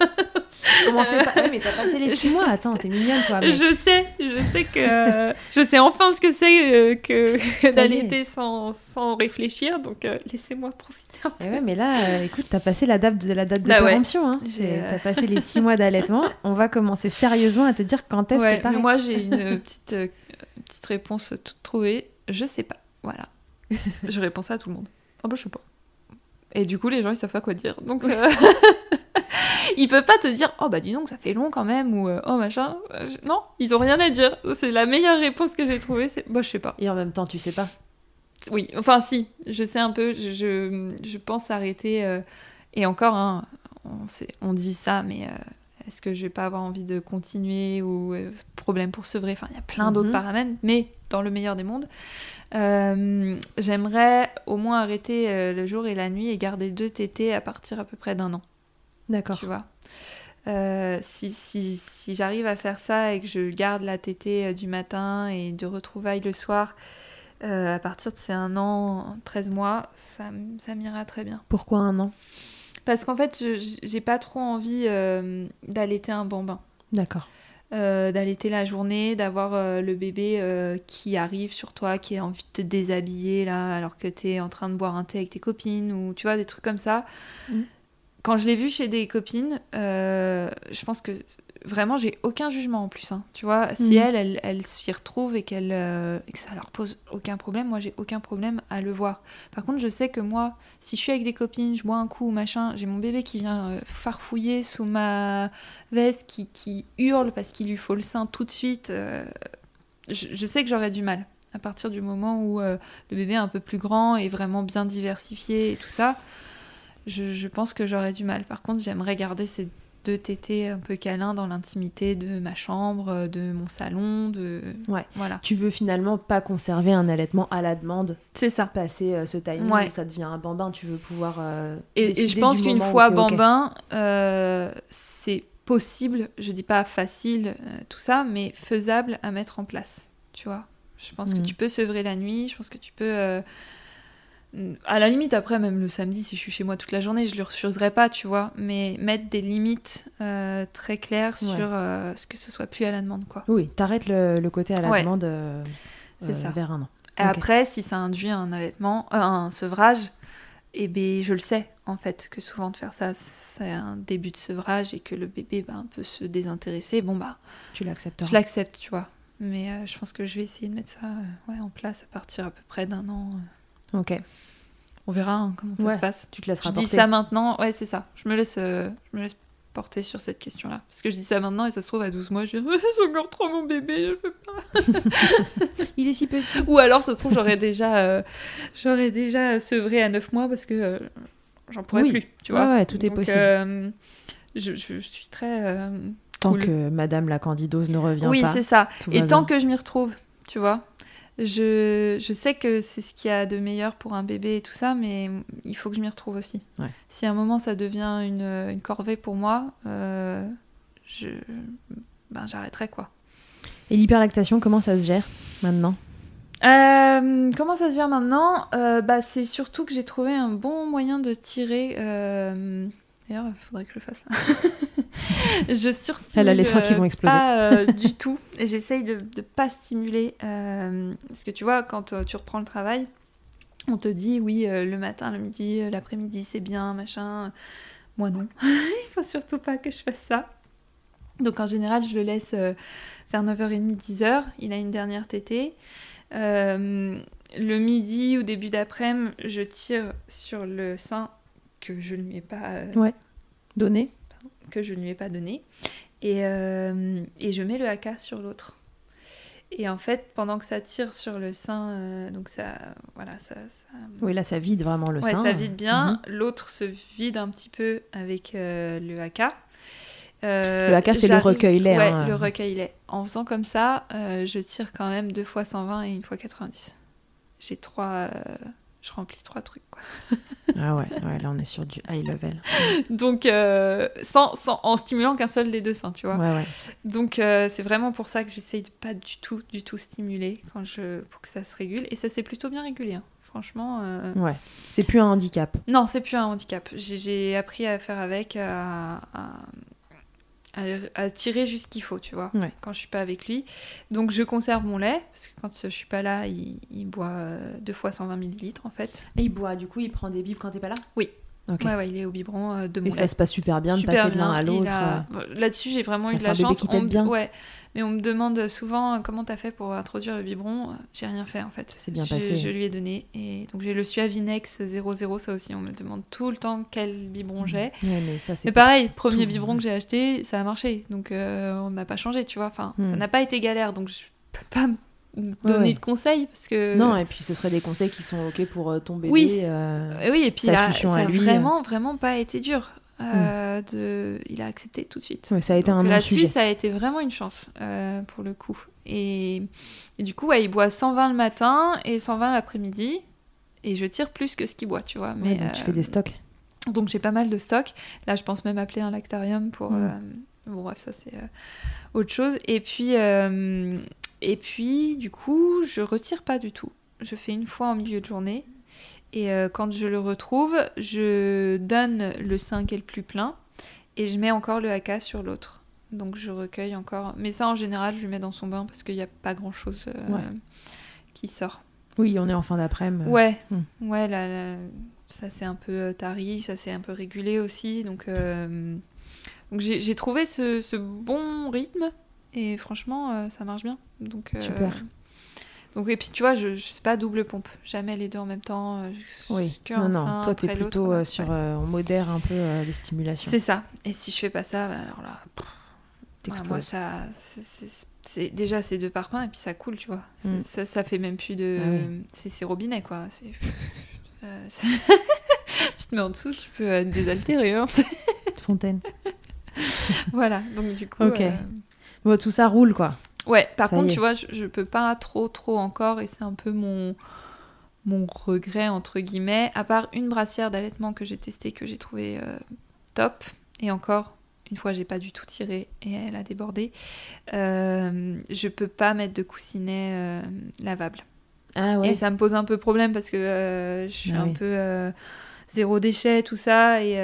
Commencez pas. Ouais, mais t'as passé les six mois. Attends, t'es mignonne toi. Mais... Je sais, je sais que. *laughs* je sais enfin ce que c'est euh, que d'allaiter sans, sans réfléchir. Donc, euh, laissez-moi profiter un peu. Eh ouais, mais là, euh, écoute, t'as passé la date de la date de Bah ouais. Hein. C'est- euh, T'as passé les six mois d'allaitement. On va commencer sérieusement à te dire quand est-ce Ouais, que t'arrêtes. moi, j'ai une euh, petite, euh, petite réponse toute trouvée. Je sais pas. Voilà. *laughs* je réponds ça à tout le monde. Ah bah, je sais pas. Et du coup, les gens, ils savent pas quoi dire. Donc, euh, *laughs* ils peuvent pas te dire Oh bah, dis donc, ça fait long quand même. Ou euh, Oh machin. Je- Non, ils ont rien à dire. C'est la meilleure réponse que j'ai trouvée. C'est Bah, je sais pas. Et en même temps, tu sais pas. Oui, enfin, si. Je sais un peu. Je, je, je pense arrêter. euh, et encore, hein, on, sait- on dit ça, mais. euh, est-ce que je vais pas avoir envie de continuer ou problème pour sevrer? Enfin, il y a plein d'autres Mhm. paramètres, mais dans le meilleur des mondes, J'aimerais au moins arrêter euh, le jour et la nuit et garder deux tétés à partir à peu près d'un an. D'accord. Tu vois. Euh, si si, si j'arrive à faire ça et que je garde la tétée euh, du matin et de retrouvailles le soir, euh, à partir de ces un an, 13 mois, ça, ça m'ira très bien. Pourquoi un an? Parce qu'en fait, je- j'ai pas trop envie euh, d'allaiter un bambin. D'accord. Euh, d'allaiter la journée, d'avoir euh, le bébé euh, qui arrive sur toi, qui a envie de te déshabiller là, alors que tu es en train de boire un thé avec tes copines, ou tu vois, des trucs comme ça. Mhm. Quand je l'ai vu chez des copines, je pense que vraiment, j'ai aucun jugement en plus. hein. Tu vois, si elles, elles, elles s'y retrouvent et, qu'elles, euh, que ça leur pose aucun problème, moi, j'ai aucun problème à le voir. Par contre, je sais que moi, si je suis avec des copines, je bois un coup, machin, j'ai mon bébé qui vient euh, farfouiller sous ma veste, qui, qui hurle parce qu'il lui faut le sein tout de suite, euh, je, je sais que j'aurais du mal. À partir du moment où le bébé est un peu plus grand et vraiment bien diversifié et tout ça, je, je pense que j'aurais du mal. Par contre, j'aimerais garder ces deux tétés un peu câlins dans l'intimité de ma chambre, de mon salon, de... Ouais. Voilà. Tu veux finalement pas conserver un allaitement à la demande, C'est ça. passer euh, ce timing Ouais. où ça devient un bambin, tu veux pouvoir. euh, Et, et je pense qu'une fois bambin, euh, c'est possible, je dis pas facile, tout ça, mais faisable à mettre en place. Tu vois Je pense que Mhm. tu peux sevrer la nuit, je pense que tu peux. À la limite, après, même le samedi, si je suis chez moi toute la journée, je le refuserai pas, tu vois. Mais mettre des limites euh, très claires sur euh, ce que ce soit plus à la demande, quoi. Oui, t'arrêtes le, le côté à la Ouais. demande euh, ça. vers un an. Et après, si ça induit un allaitement, un sevrage, eh ben, je le sais, en fait, que souvent de faire ça, c'est un début de sevrage et que le bébé bah, peut se désintéresser. Bon, bah, Tu l'accepteras. je l'accepte, tu vois. Mais je pense que je vais essayer de mettre ça ouais, en place à partir à peu près d'un an. Ok. On verra hein, comment ça Ouais. se passe. Tu te laisseras Je dis porter. ça maintenant, ouais, c'est ça. Je me laisse, euh, je me laisse porter sur cette question-là. Parce que je dis ça maintenant et ça se trouve à 12 mois, je dis *laughs* c'est encore trop mon bébé, je peux pas. *laughs* Il est si petit. Ou alors, ça se trouve, j'aurais déjà, euh, j'aurais déjà sevré à 9 mois parce que euh, j'en pourrais Oui. plus, tu vois. Ouais, ouais, tout est Donc, possible. je, je- je suis très. Tant cool. que Madame la candidose ne revient oui, pas. c'est ça. Et tant bien. que je m'y retrouve, tu vois. Je, je sais que c'est ce qu'il y a de meilleur pour un bébé et tout ça, mais il faut que je m'y retrouve aussi. Ouais. Si à un moment ça devient une, une corvée pour moi, euh, je, ben, j'arrêterai quoi. Et l'hyperlactation, comment ça se gère maintenant? Euh, comment ça se gère maintenant? Euh, bah, C'est surtout que j'ai trouvé un bon moyen de tirer. Euh, D'ailleurs, il faudrait que je le fasse là. *laughs* je surstimule Elle a les seins qui euh, vont exploser. Pas euh, *laughs* du tout. J'essaye de ne pas stimuler. euh, parce que tu vois, quand euh, tu reprends le travail, on te dit oui, euh, le matin, le midi, euh, l'après-midi, c'est bien, machin. Moi non. *laughs* il faut surtout pas que je fasse ça. Donc en général, je le laisse euh, vers 9h30, 10h. Il a une dernière tétée. Euh, le midi ou début d'après-midi, je tire sur le sein que je ne lui ai pas, euh, Ouais. Donné que je ne lui ai pas donné. Et, euh, et je mets le haka sur l'autre. Et en fait, pendant que ça tire sur le sein, euh, donc ça, voilà, ça, ça, Oui, là, ça vide vraiment le ouais, sein. ça vide bien. Mhm. L'autre se vide un petit peu avec euh, le haka. Euh, Le haka, c'est le recueil-lait, Ouais, hein. le recueil-lait. En faisant comme ça, je tire quand même deux fois 120 et une fois 90. J'ai trois. Je remplis trois trucs, quoi. Ah ouais, ouais, là, on est sur du high level. *laughs* Donc, euh, sans, sans, en stimulant qu'un seul des deux seins, tu vois. Ouais, ouais. Donc, euh, c'est vraiment pour ça que j'essaye de pas du tout, du tout stimuler quand je, pour que ça se régule. Et ça s'est plutôt bien régulé, hein. franchement. euh, Ouais. C'est plus un handicap. Non, c'est plus un handicap. J'ai- J'ai appris à faire avec, à, à- à- à tirer juste ce qu'il faut, tu vois, Ouais. quand je suis pas avec lui. Donc je conserve mon lait, parce que quand je suis pas là, il, il boit euh, deux fois 120 millilitres en fait. Et il boit, du coup, il prend des bibes quand t'es pas là? Oui. Ouais, ouais, il est au biberon euh, de mon Et ça se passe super bien de passer de l'un à l'autre. a- euh. Bon, Là-dessus, j'ai vraiment eu de la chance. On bien. Ouais, mais on me demande souvent euh, comment t'as fait pour introduire le biberon. J'ai rien fait en fait. C'est bien je, passé. Je lui ai donné et donc j'ai le Suavinex 00. Ça aussi, on me demande tout le temps quel biberon j'ai. Ouais, mais ça, c'est Mais pareil, premier tout. biberon que j'ai acheté, ça a marché. Donc euh, on n'a pas changé, tu vois. Enfin, ça Hmm. n'a pas été galère. Donc je peux pas me donner ouais. de conseils parce que. Non, et puis ce seraient des conseils qui sont OK pour euh, ton bébé. Oui. euh, Euh, oui, et puis là, ça a lui, vraiment, vraiment pas été dur. Euh, de... Il a accepté tout de suite. ouais, ça a été Donc un Là-dessus, ça a été vraiment une chance euh, pour le coup. Et, et du coup, ouais, il boit 120 le matin et 120 l'après-midi. Et je tire plus que ce qu'il boit, tu vois. Mais, donc tu euh, fais des stocks. donc j'ai pas mal de stock. Là, je pense même appeler un lactarium pour. Mm. euh, Bon, bref, ça c'est euh, autre chose. Et puis, euh, et puis, du coup, je retire pas du tout. Je fais une fois en milieu de journée. Et euh, quand je le retrouve, je donne le sein qui est le plus plein et je mets encore le haka sur l'autre. Donc je recueille encore. Mais ça, en général, je lui mets dans son bain parce qu'il n'y a pas grand chose Ouais. qui sort. Oui, on est en fin d'après-midi. Ouais, Hmm. ouais, là, là, ça c'est un peu euh, tari, ça c'est un peu régulé aussi. Donc, euh, donc j'ai j'ai trouvé ce, ce bon rythme et franchement, euh, ça marche bien. Donc, euh, Super. Donc, et puis tu vois, je, je sais pas double pompe, jamais les deux en même temps. euh, Oui, que non, un non, sein toi, t'es après l'autre, plutôt euh, sur. Euh, on modère un peu euh, les stimulations. C'est ça. Et si je fais pas ça, bah, alors là, pff, moi ça, c'est- déjà c'est deux parpaings et puis ça coule, tu vois. Mm. Ça, ça fait même plus de, Ah oui. c'est robinet quoi. *laughs* *laughs* Tu te mets en dessous, tu peux euh, désaltérer. Hein. Fontaine. *laughs* voilà. Donc du coup. Ok. Bon, tout ça roule, quoi. Ouais. Par Ça contre, tu vois, je, je peux pas trop trop encore et c'est un peu mon mon regret entre guillemets. À part une brassière d'allaitement que j'ai testée que j'ai trouvé euh, top et encore. Une fois, j'ai pas du tout tiré et elle a débordé. Euh, je peux pas mettre de coussinet euh, lavable. Ah ouais. Et ça me pose un peu problème parce que euh, je suis Ah un oui. peu zéro déchet, tout ça. Et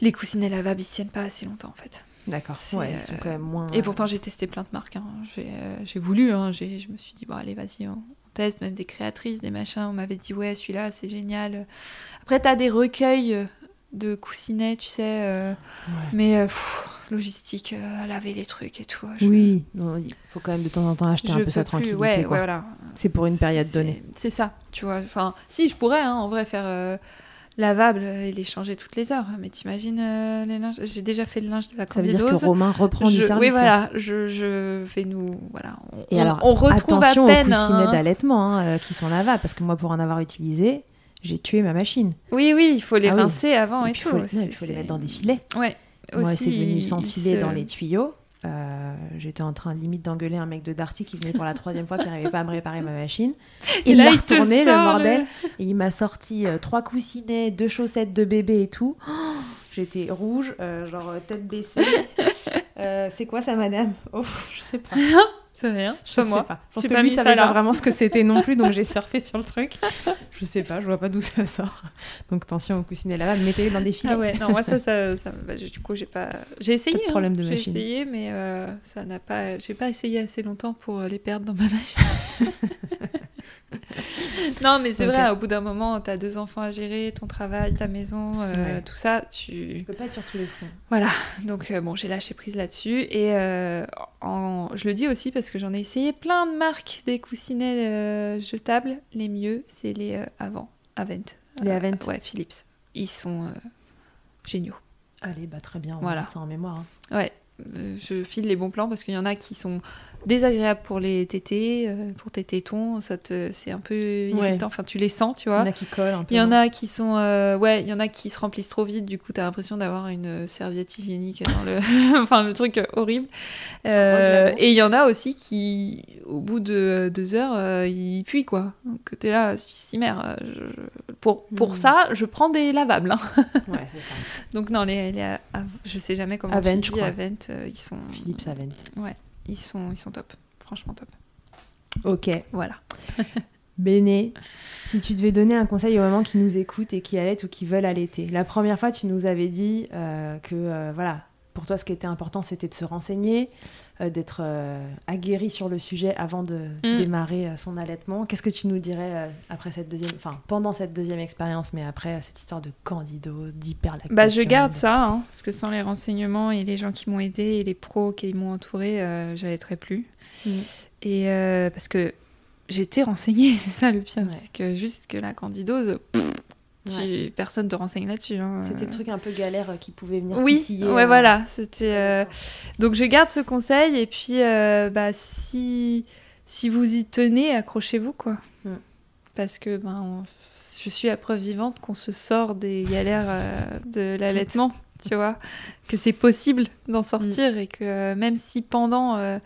les coussinets lavables, ils tiennent pas assez longtemps en fait. D'accord. Ouais, ils sont euh, quand même moins. Et pourtant, j'ai testé plein de marques. hein. J'ai euh, voulu. hein. Je me suis dit, bon, allez, vas-y, on, teste. Même des créatrices, des machins. On m'avait dit, ouais, celui-là, c'est génial. Après, t'as des recueils de coussinets, tu sais. euh, Ouais. Mais euh, pff, logistique, euh, laver les trucs et tout. je- Oui, non, il faut quand même de temps en temps acheter je un peu sa tranquillité. Ouais, ouais, voilà. C'est pour une période donnée. C'est ça, tu vois. Enfin, si, je pourrais, hein, en vrai, faire euh, lavable et les changer toutes les heures. Mais t'imagines euh, les linges J'ai déjà fait le linge de la Ça veut dire que candidose. Romain reprend du Je- service. oui, là. voilà, je, je vais nous. Voilà, on, Et on- alors, on retrouve attention à peine. aux coussinets hein. d'allaitement hein, euh, qui sont lavables, parce que moi, pour en avoir utilisé, j'ai tué ma machine. Oui, oui, il faut les Ah oui. rincer avant et, tout. il faut, il faut les mettre dans des filets. Ouais. Moi, c'est venu il- sans il filet se- dans les tuyaux. Euh, J'étais en train limite d'engueuler un mec de Darty qui venait pour la troisième fois, qui n'arrivait pas à me réparer ma machine. *laughs* Et Il te retourné, le bordel. Et il m'a sorti euh, trois coussinets, deux chaussettes de bébé et tout. Oh, *gasps* J'étais rouge, euh, genre tête baissée. *laughs* C'est quoi ça, madame? Oh, je sais pas. *laughs* C'est rien, Je c'est pas sais moi. pas. Je pense que pas lui savait ça pas vraiment ce que c'était non plus, donc j'ai *laughs* surfé sur le truc. Je sais pas, je vois pas d'où ça sort. Donc attention aux coussinets lavables, mettez-les dans des filets. Ah ouais, non, moi ça, *laughs* ça, bah, du coup, j'ai pas. J'ai essayé. Pas de problème de hein. machine. J'ai essayé, mais euh, ça n'a pas. J'ai pas essayé assez longtemps pour les perdre dans ma machine. *laughs* *laughs* non, mais c'est vrai, au bout d'un moment, t'as deux enfants à gérer, ton travail, ta maison, euh, Ouais. tout ça, tu. Tu peux pas être sur tous les fronts. Voilà, donc euh, bon, j'ai lâché prise là-dessus. Et euh, en- je le dis aussi parce que j'en ai essayé plein de marques des coussinets jetables. Les mieux, c'est les Avant, Avent. Les Avent. ouais, Philips. Ils sont géniaux. Allez, bah très bien, on Voilà. ça en mémoire. hein. Ouais, je file les bons plans parce qu'il y en a qui sont désagréables pour les tétés, euh, pour tes tétons, ça te, c'est un peu Ouais. irritant. Enfin, tu les sens, tu Il y vois. en a qui collent un peu. Il y en a qui sont, euh, ouais, il y en a qui se remplissent trop vite. Du coup, t'as l'impression d'avoir une serviette hygiénique dans le, *laughs* enfin, le truc horrible. Euh, et il y en a aussi qui, au bout de deux heures, euh, ils puient quoi. Donc t'es là, si mère. je- Pour pour Hmm. ça, je prends des lavables. hein. *laughs* Ouais, c'est ça. Donc non, les, les je sais jamais comment Avent, dit crois. Avent, ils sont, Philips Avent. ouais, ils sont, ils sont top. Franchement top. Ok. Voilà. *laughs* Béné, si tu devais donner un conseil aux mamans qui nous écoutent et qui allaitent ou qui veulent allaiter. La première fois, tu nous avais dit euh, que euh, voilà, pour toi, ce qui était important, c'était de se renseigner, d'être euh, aguerri sur le sujet avant de Mm. démarrer euh, son allaitement. Qu'est-ce que tu nous dirais euh, après cette deuxième, enfin pendant cette deuxième expérience, mais après euh, cette histoire de candidose, d'hyperlactation Bah je garde de- ça, hein, parce que sans les renseignements et les gens qui m'ont aidé et les pros qui m'ont entouré, euh, j'allaiterais plus. Mm. Et euh, parce que j'étais renseignée, *laughs* c'est ça le pire, Ouais. c'est que juste que la candidose, pff, tu, personne te renseigne là-dessus. hein. C'était le truc un peu galère euh, qui pouvait venir Oui, titiller. ouais, euh, voilà. C'était. euh, Donc je garde ce conseil et puis euh, bah si si vous y tenez, accrochez-vous quoi. Mm. Parce que ben on- je suis la preuve vivante qu'on se sort des galères euh, de l'allaitement, tu vois, que c'est possible d'en sortir Mm. et que euh, même si pendant euh,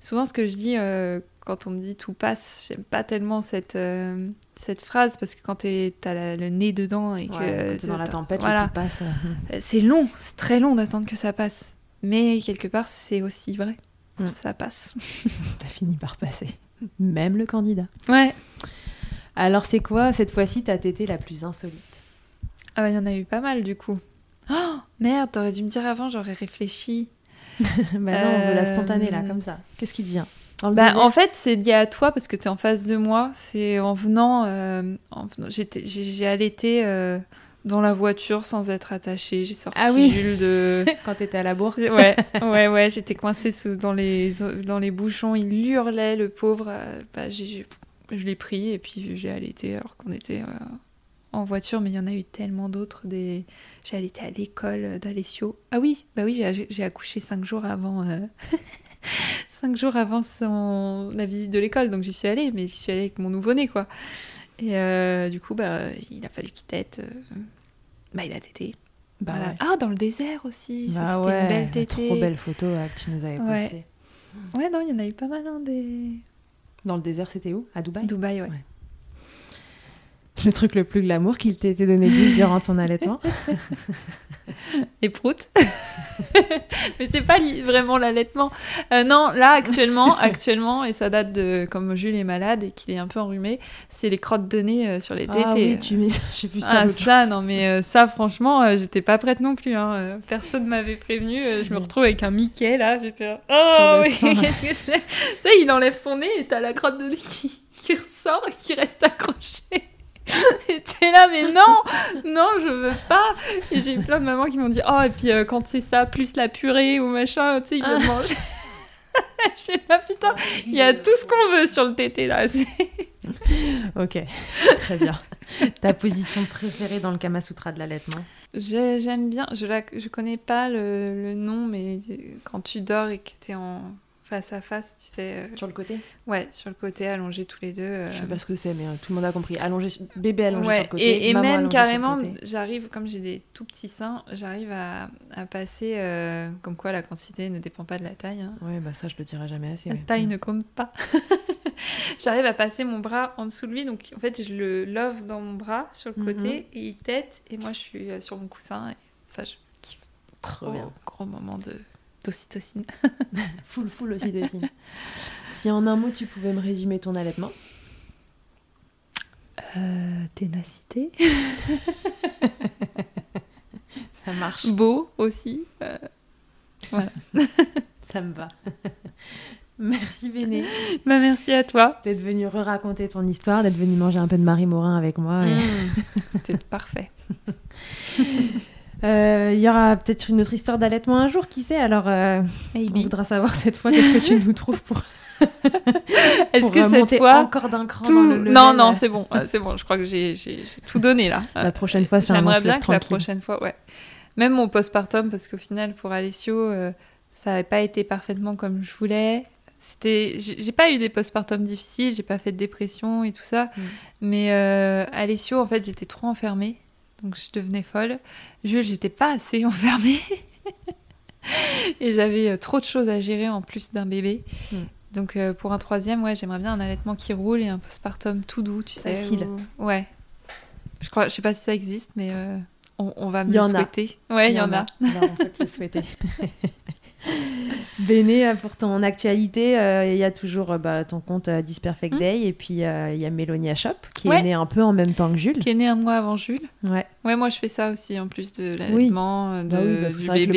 Souvent, ce que je dis euh, quand on me dit tout passe, j'aime pas tellement cette, euh, cette phrase parce que quand tu as le nez dedans et que Ouais, dans la t'as- tempête, voilà. tout passe. euh, Euh, c'est long, c'est très long d'attendre que ça passe. Mais quelque part, c'est aussi vrai. Mm. Ça passe. *laughs* T'as fini par passer. Même le candidat. Ouais. Alors, c'est quoi cette fois-ci ta tétée la plus insolite? Ah bah, il y en a eu pas mal du coup. Oh, merde, t'aurais dû me dire avant, j'aurais réfléchi. *laughs* Bah non, on veut la Euh, spontanée là, comme ça. Qu'est-ce qui te vient? Dans le Bah, en fait, c'est lié à toi parce que tu es en face de moi. C'est en venant. euh, venant- J'ai allaité euh, dans la voiture sans être attachée. J'ai sorti Ah oui. Jules de. *laughs* Quand t'étais à la bourre. C'est- Ouais, ouais, ouais. J'étais coincée sous- dans, les, dans les bouchons. Il hurlait, le pauvre. euh, bah, je l'ai pris et puis j'ai allaité alors qu'on était euh, en voiture. Mais il y en a eu tellement d'autres. Des... J'ai allaité à l'école d'Alessio. Ah oui, bah oui, j'ai accouché cinq jours avant. Cinq jours avant son... la visite de l'école, donc j'y suis allée, mais j'y suis allée avec mon nouveau-né, quoi. Et euh, du coup, bah, il a fallu qu'il tète. euh, Bah, il a tété. Bah Voilà. ouais. Ah, dans le désert aussi. Bah c'était ouais, une belle tétée. Trop belle photo euh, que tu nous avais Ouais. postée. Ouais, non, il y en a eu pas mal, hein, des. Dans le désert, c'était où? À Dubaï? Dubaï, ouais. *laughs* Le truc le plus glamour qu'il t'ait été donné durant ton allaitement *laughs* Les proutes. *laughs* mais c'est pas vraiment l'allaitement. Euh, non, là, actuellement, actuellement, et ça date de. Comme Jules est malade et qu'il est un peu enrhumé, c'est les crottes de nez euh, sur les tétés. Ah oui, tu mets... j'ai vu ça. Ah, jour. ça, non, mais euh, ça, franchement, j'étais pas prête non plus. Hein. Personne m'avait prévenu. Je me retrouve avec un Mickey, là. J'étais Oh, oui, qu'est-ce que c'est? Tu sais, il enlève son nez et t'as la crotte de nez qui, qui ressort et qui reste accrochée. *laughs* Et t'es là, mais non, non, je veux pas. Et j'ai eu plein de mamans qui m'ont dit, oh, et puis euh, quand c'est ça, plus la purée ou machin, tu sais, ils veulent manger. *laughs* Je sais pas, putain, il y a tout ce qu'on veut sur le tété, là. *laughs* Ok, très bien. Ta position préférée dans le Kama Sutra de l'allaitement J'ai- J'aime bien, je, la, je connais pas le, le nom, mais quand tu dors et que t'es en face à face, tu sais, euh, Sur le côté ouais, sur le côté, allongés tous les deux. euh, Je sais pas ce que c'est, mais euh, tout le monde a compris. Allongé, bébé allongé ouais, sur le côté. et, et maman même carrément, j'arrive, comme j'ai des tout petits seins, j'arrive à, à passer, euh, comme quoi la quantité ne dépend pas de la taille. hein. Ouais, bah ça, je le dirai jamais assez. La taille ne compte pas. *laughs* J'arrive à passer mon bras en dessous de lui, donc en fait je le love dans mon bras sur le côté et il tête et moi je suis euh, sur mon coussin et ça je kiffe. Trop bien. gros moment de d'ocytocine. *laughs* Full, full aussi de films. si en un mot, tu pouvais me résumer ton allaitement? Euh, ténacité. *laughs* Ça marche. Beau aussi. euh, *laughs* Ça me va. Merci Béné Bah merci à toi. d'être venu re-raconter ton histoire, d'être venu manger un peu de Marie Morin avec moi. et- Mm. C'était parfait. Euh, Il y aura peut-être une autre histoire d'allaitement un jour, qui sait Alors, euh, on voudra savoir cette fois qu'est-ce que tu *laughs* nous trouves pour, Est-ce que cette fois encore d'un cran tout... dans le. Non non c'est bon euh, c'est bon je crois que j'ai tout donné là. *laughs* La prochaine fois, c'est un J'aimerais bien que la prochaine fois, ouais. Même mon postpartum, parce qu'au final, pour Alessio, euh, ça n'avait pas été parfaitement comme je voulais. C'était, j'ai pas eu des postpartums difficiles, j'ai pas fait de dépression et tout ça, Mm. mais euh, Alessio, en fait, j'étais trop enfermée, donc je devenais folle. Jules, j'étais pas assez enfermée, *laughs* et j'avais euh, trop de choses à gérer en plus d'un bébé. Mm. Donc euh, pour un troisième, ouais, j'aimerais bien un allaitement qui roule et un postpartum tout doux, tu sais. Facile. où- Ouais. Je crois, je sais pas si ça existe, mais euh, on, on va me Il y le en a. souhaiter. Ouais, il y, en a. On peut te le souhaiter. *laughs* Béné, euh, pour ton actualité, euh, il y a toujours euh, bah, ton compte euh, This Perfect Mm. Day et puis euh, il y a Mélonia Shop qui est Ouais. né un peu en même temps que Jules. Qui est né un mois avant Jules. Ouais. Ouais, moi je fais ça aussi en plus de l'allaitement, euh, de, Bah oui, parce que du que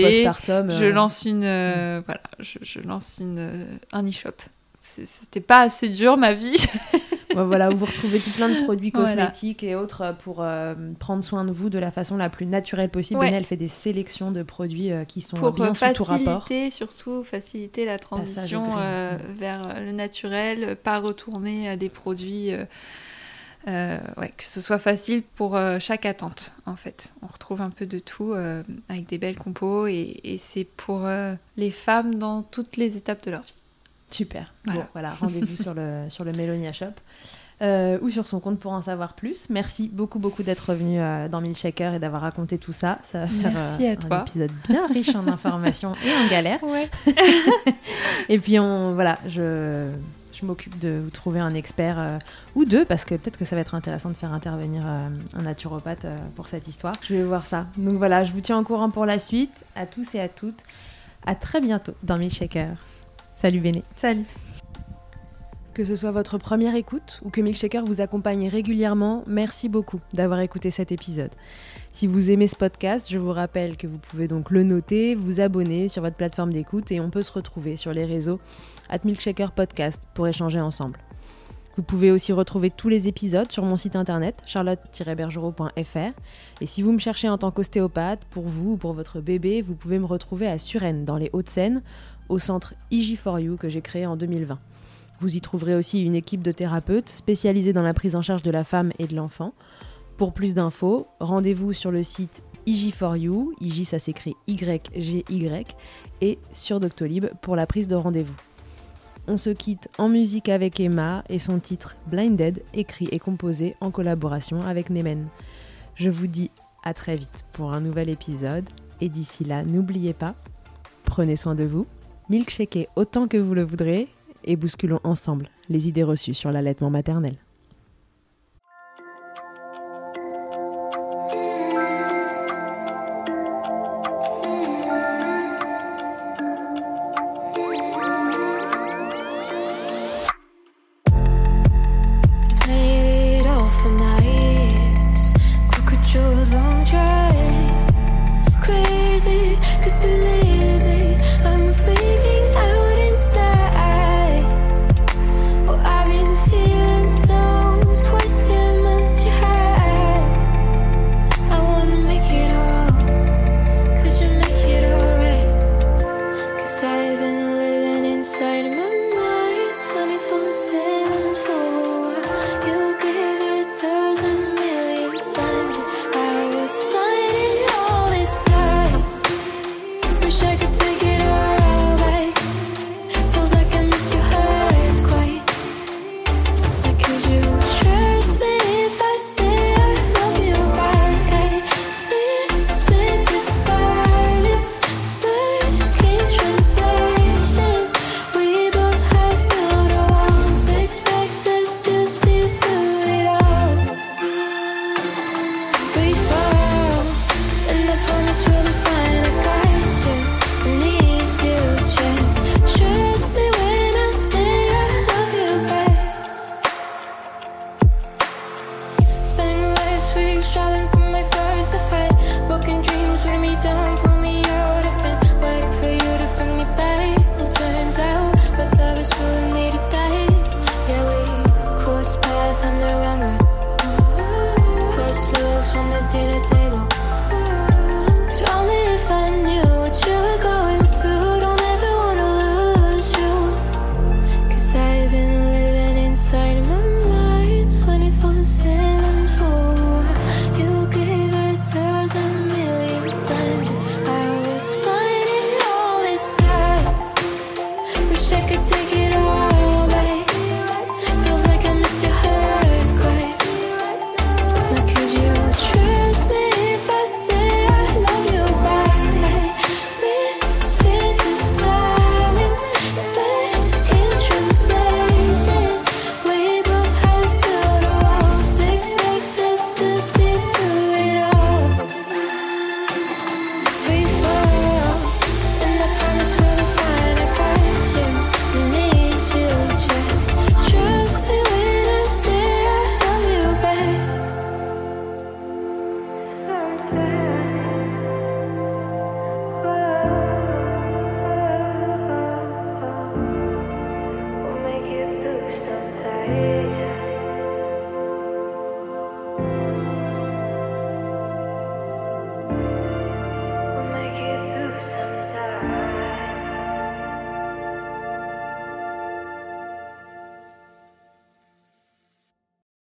le je lance une, euh, voilà, je, je lance une, un e-shop. C'était pas assez dur ma vie. *laughs* voilà, où vous retrouvez tout plein de produits Voilà. cosmétiques et autres euh, pour euh, prendre soin de vous de la façon la plus naturelle possible. Ouais. Béné, elle fait des sélections de produits euh, qui sont pour bien euh, sous tout rapport. faciliter surtout faciliter la transition euh, vers le naturel, pas retourner à des produits. euh, ouais, que ce soit facile pour euh, chaque attente en fait. On retrouve un peu de tout euh, avec des belles compos et, et c'est pour les femmes dans toutes les étapes de leur vie. Super. Voilà. Bon, voilà, rendez-vous sur le, *laughs* sur le Mélonia Shop. euh, ou sur son compte pour en savoir plus. Merci beaucoup, beaucoup d'être revenu euh, dans Milkshaker et d'avoir raconté tout ça. Ça va faire Merci à un toi. épisode bien riche en informations et en galères. Ouais. *laughs* Et puis, on, voilà, je, je m'occupe de vous trouver un expert euh, ou deux, parce que peut-être que ça va être intéressant de faire intervenir euh, un naturopathe euh, pour cette histoire. Je vais voir ça. Donc voilà, je vous tiens au courant pour la suite. À tous et à toutes. À très bientôt dans Milkshaker. Salut Béné. Salut. Que ce soit votre première écoute ou que Milkshaker vous accompagne régulièrement, merci beaucoup d'avoir écouté cet épisode. Si vous aimez ce podcast, je vous rappelle que vous pouvez donc le noter, vous abonner sur votre plateforme d'écoute et on peut se retrouver sur les réseaux at Milkshaker Podcast pour échanger ensemble. Vous pouvez aussi retrouver tous les épisodes sur mon site internet charlotte-bergerot.fr et si vous me cherchez en tant qu'ostéopathe, pour vous ou pour votre bébé, vous pouvez me retrouver à Suresnes dans les Hauts-de-Seine au centre IG4U que j'ai créé en 2020. Vous y trouverez aussi une équipe de thérapeutes spécialisés dans la prise en charge de la femme et de l'enfant. Pour plus d'infos, rendez-vous sur le site IG4U, IG ça s'écrit YGY, et sur Doctolib pour la prise de rendez-vous. On se quitte en musique avec Emma et son titre Blinded, écrit et composé en collaboration avec Nemen. Je vous dis à très vite pour un nouvel épisode, et d'ici là, n'oubliez pas, prenez soin de vous, milkshakez autant que vous le voudrez, et bousculons ensemble les idées reçues sur l'allaitement maternel.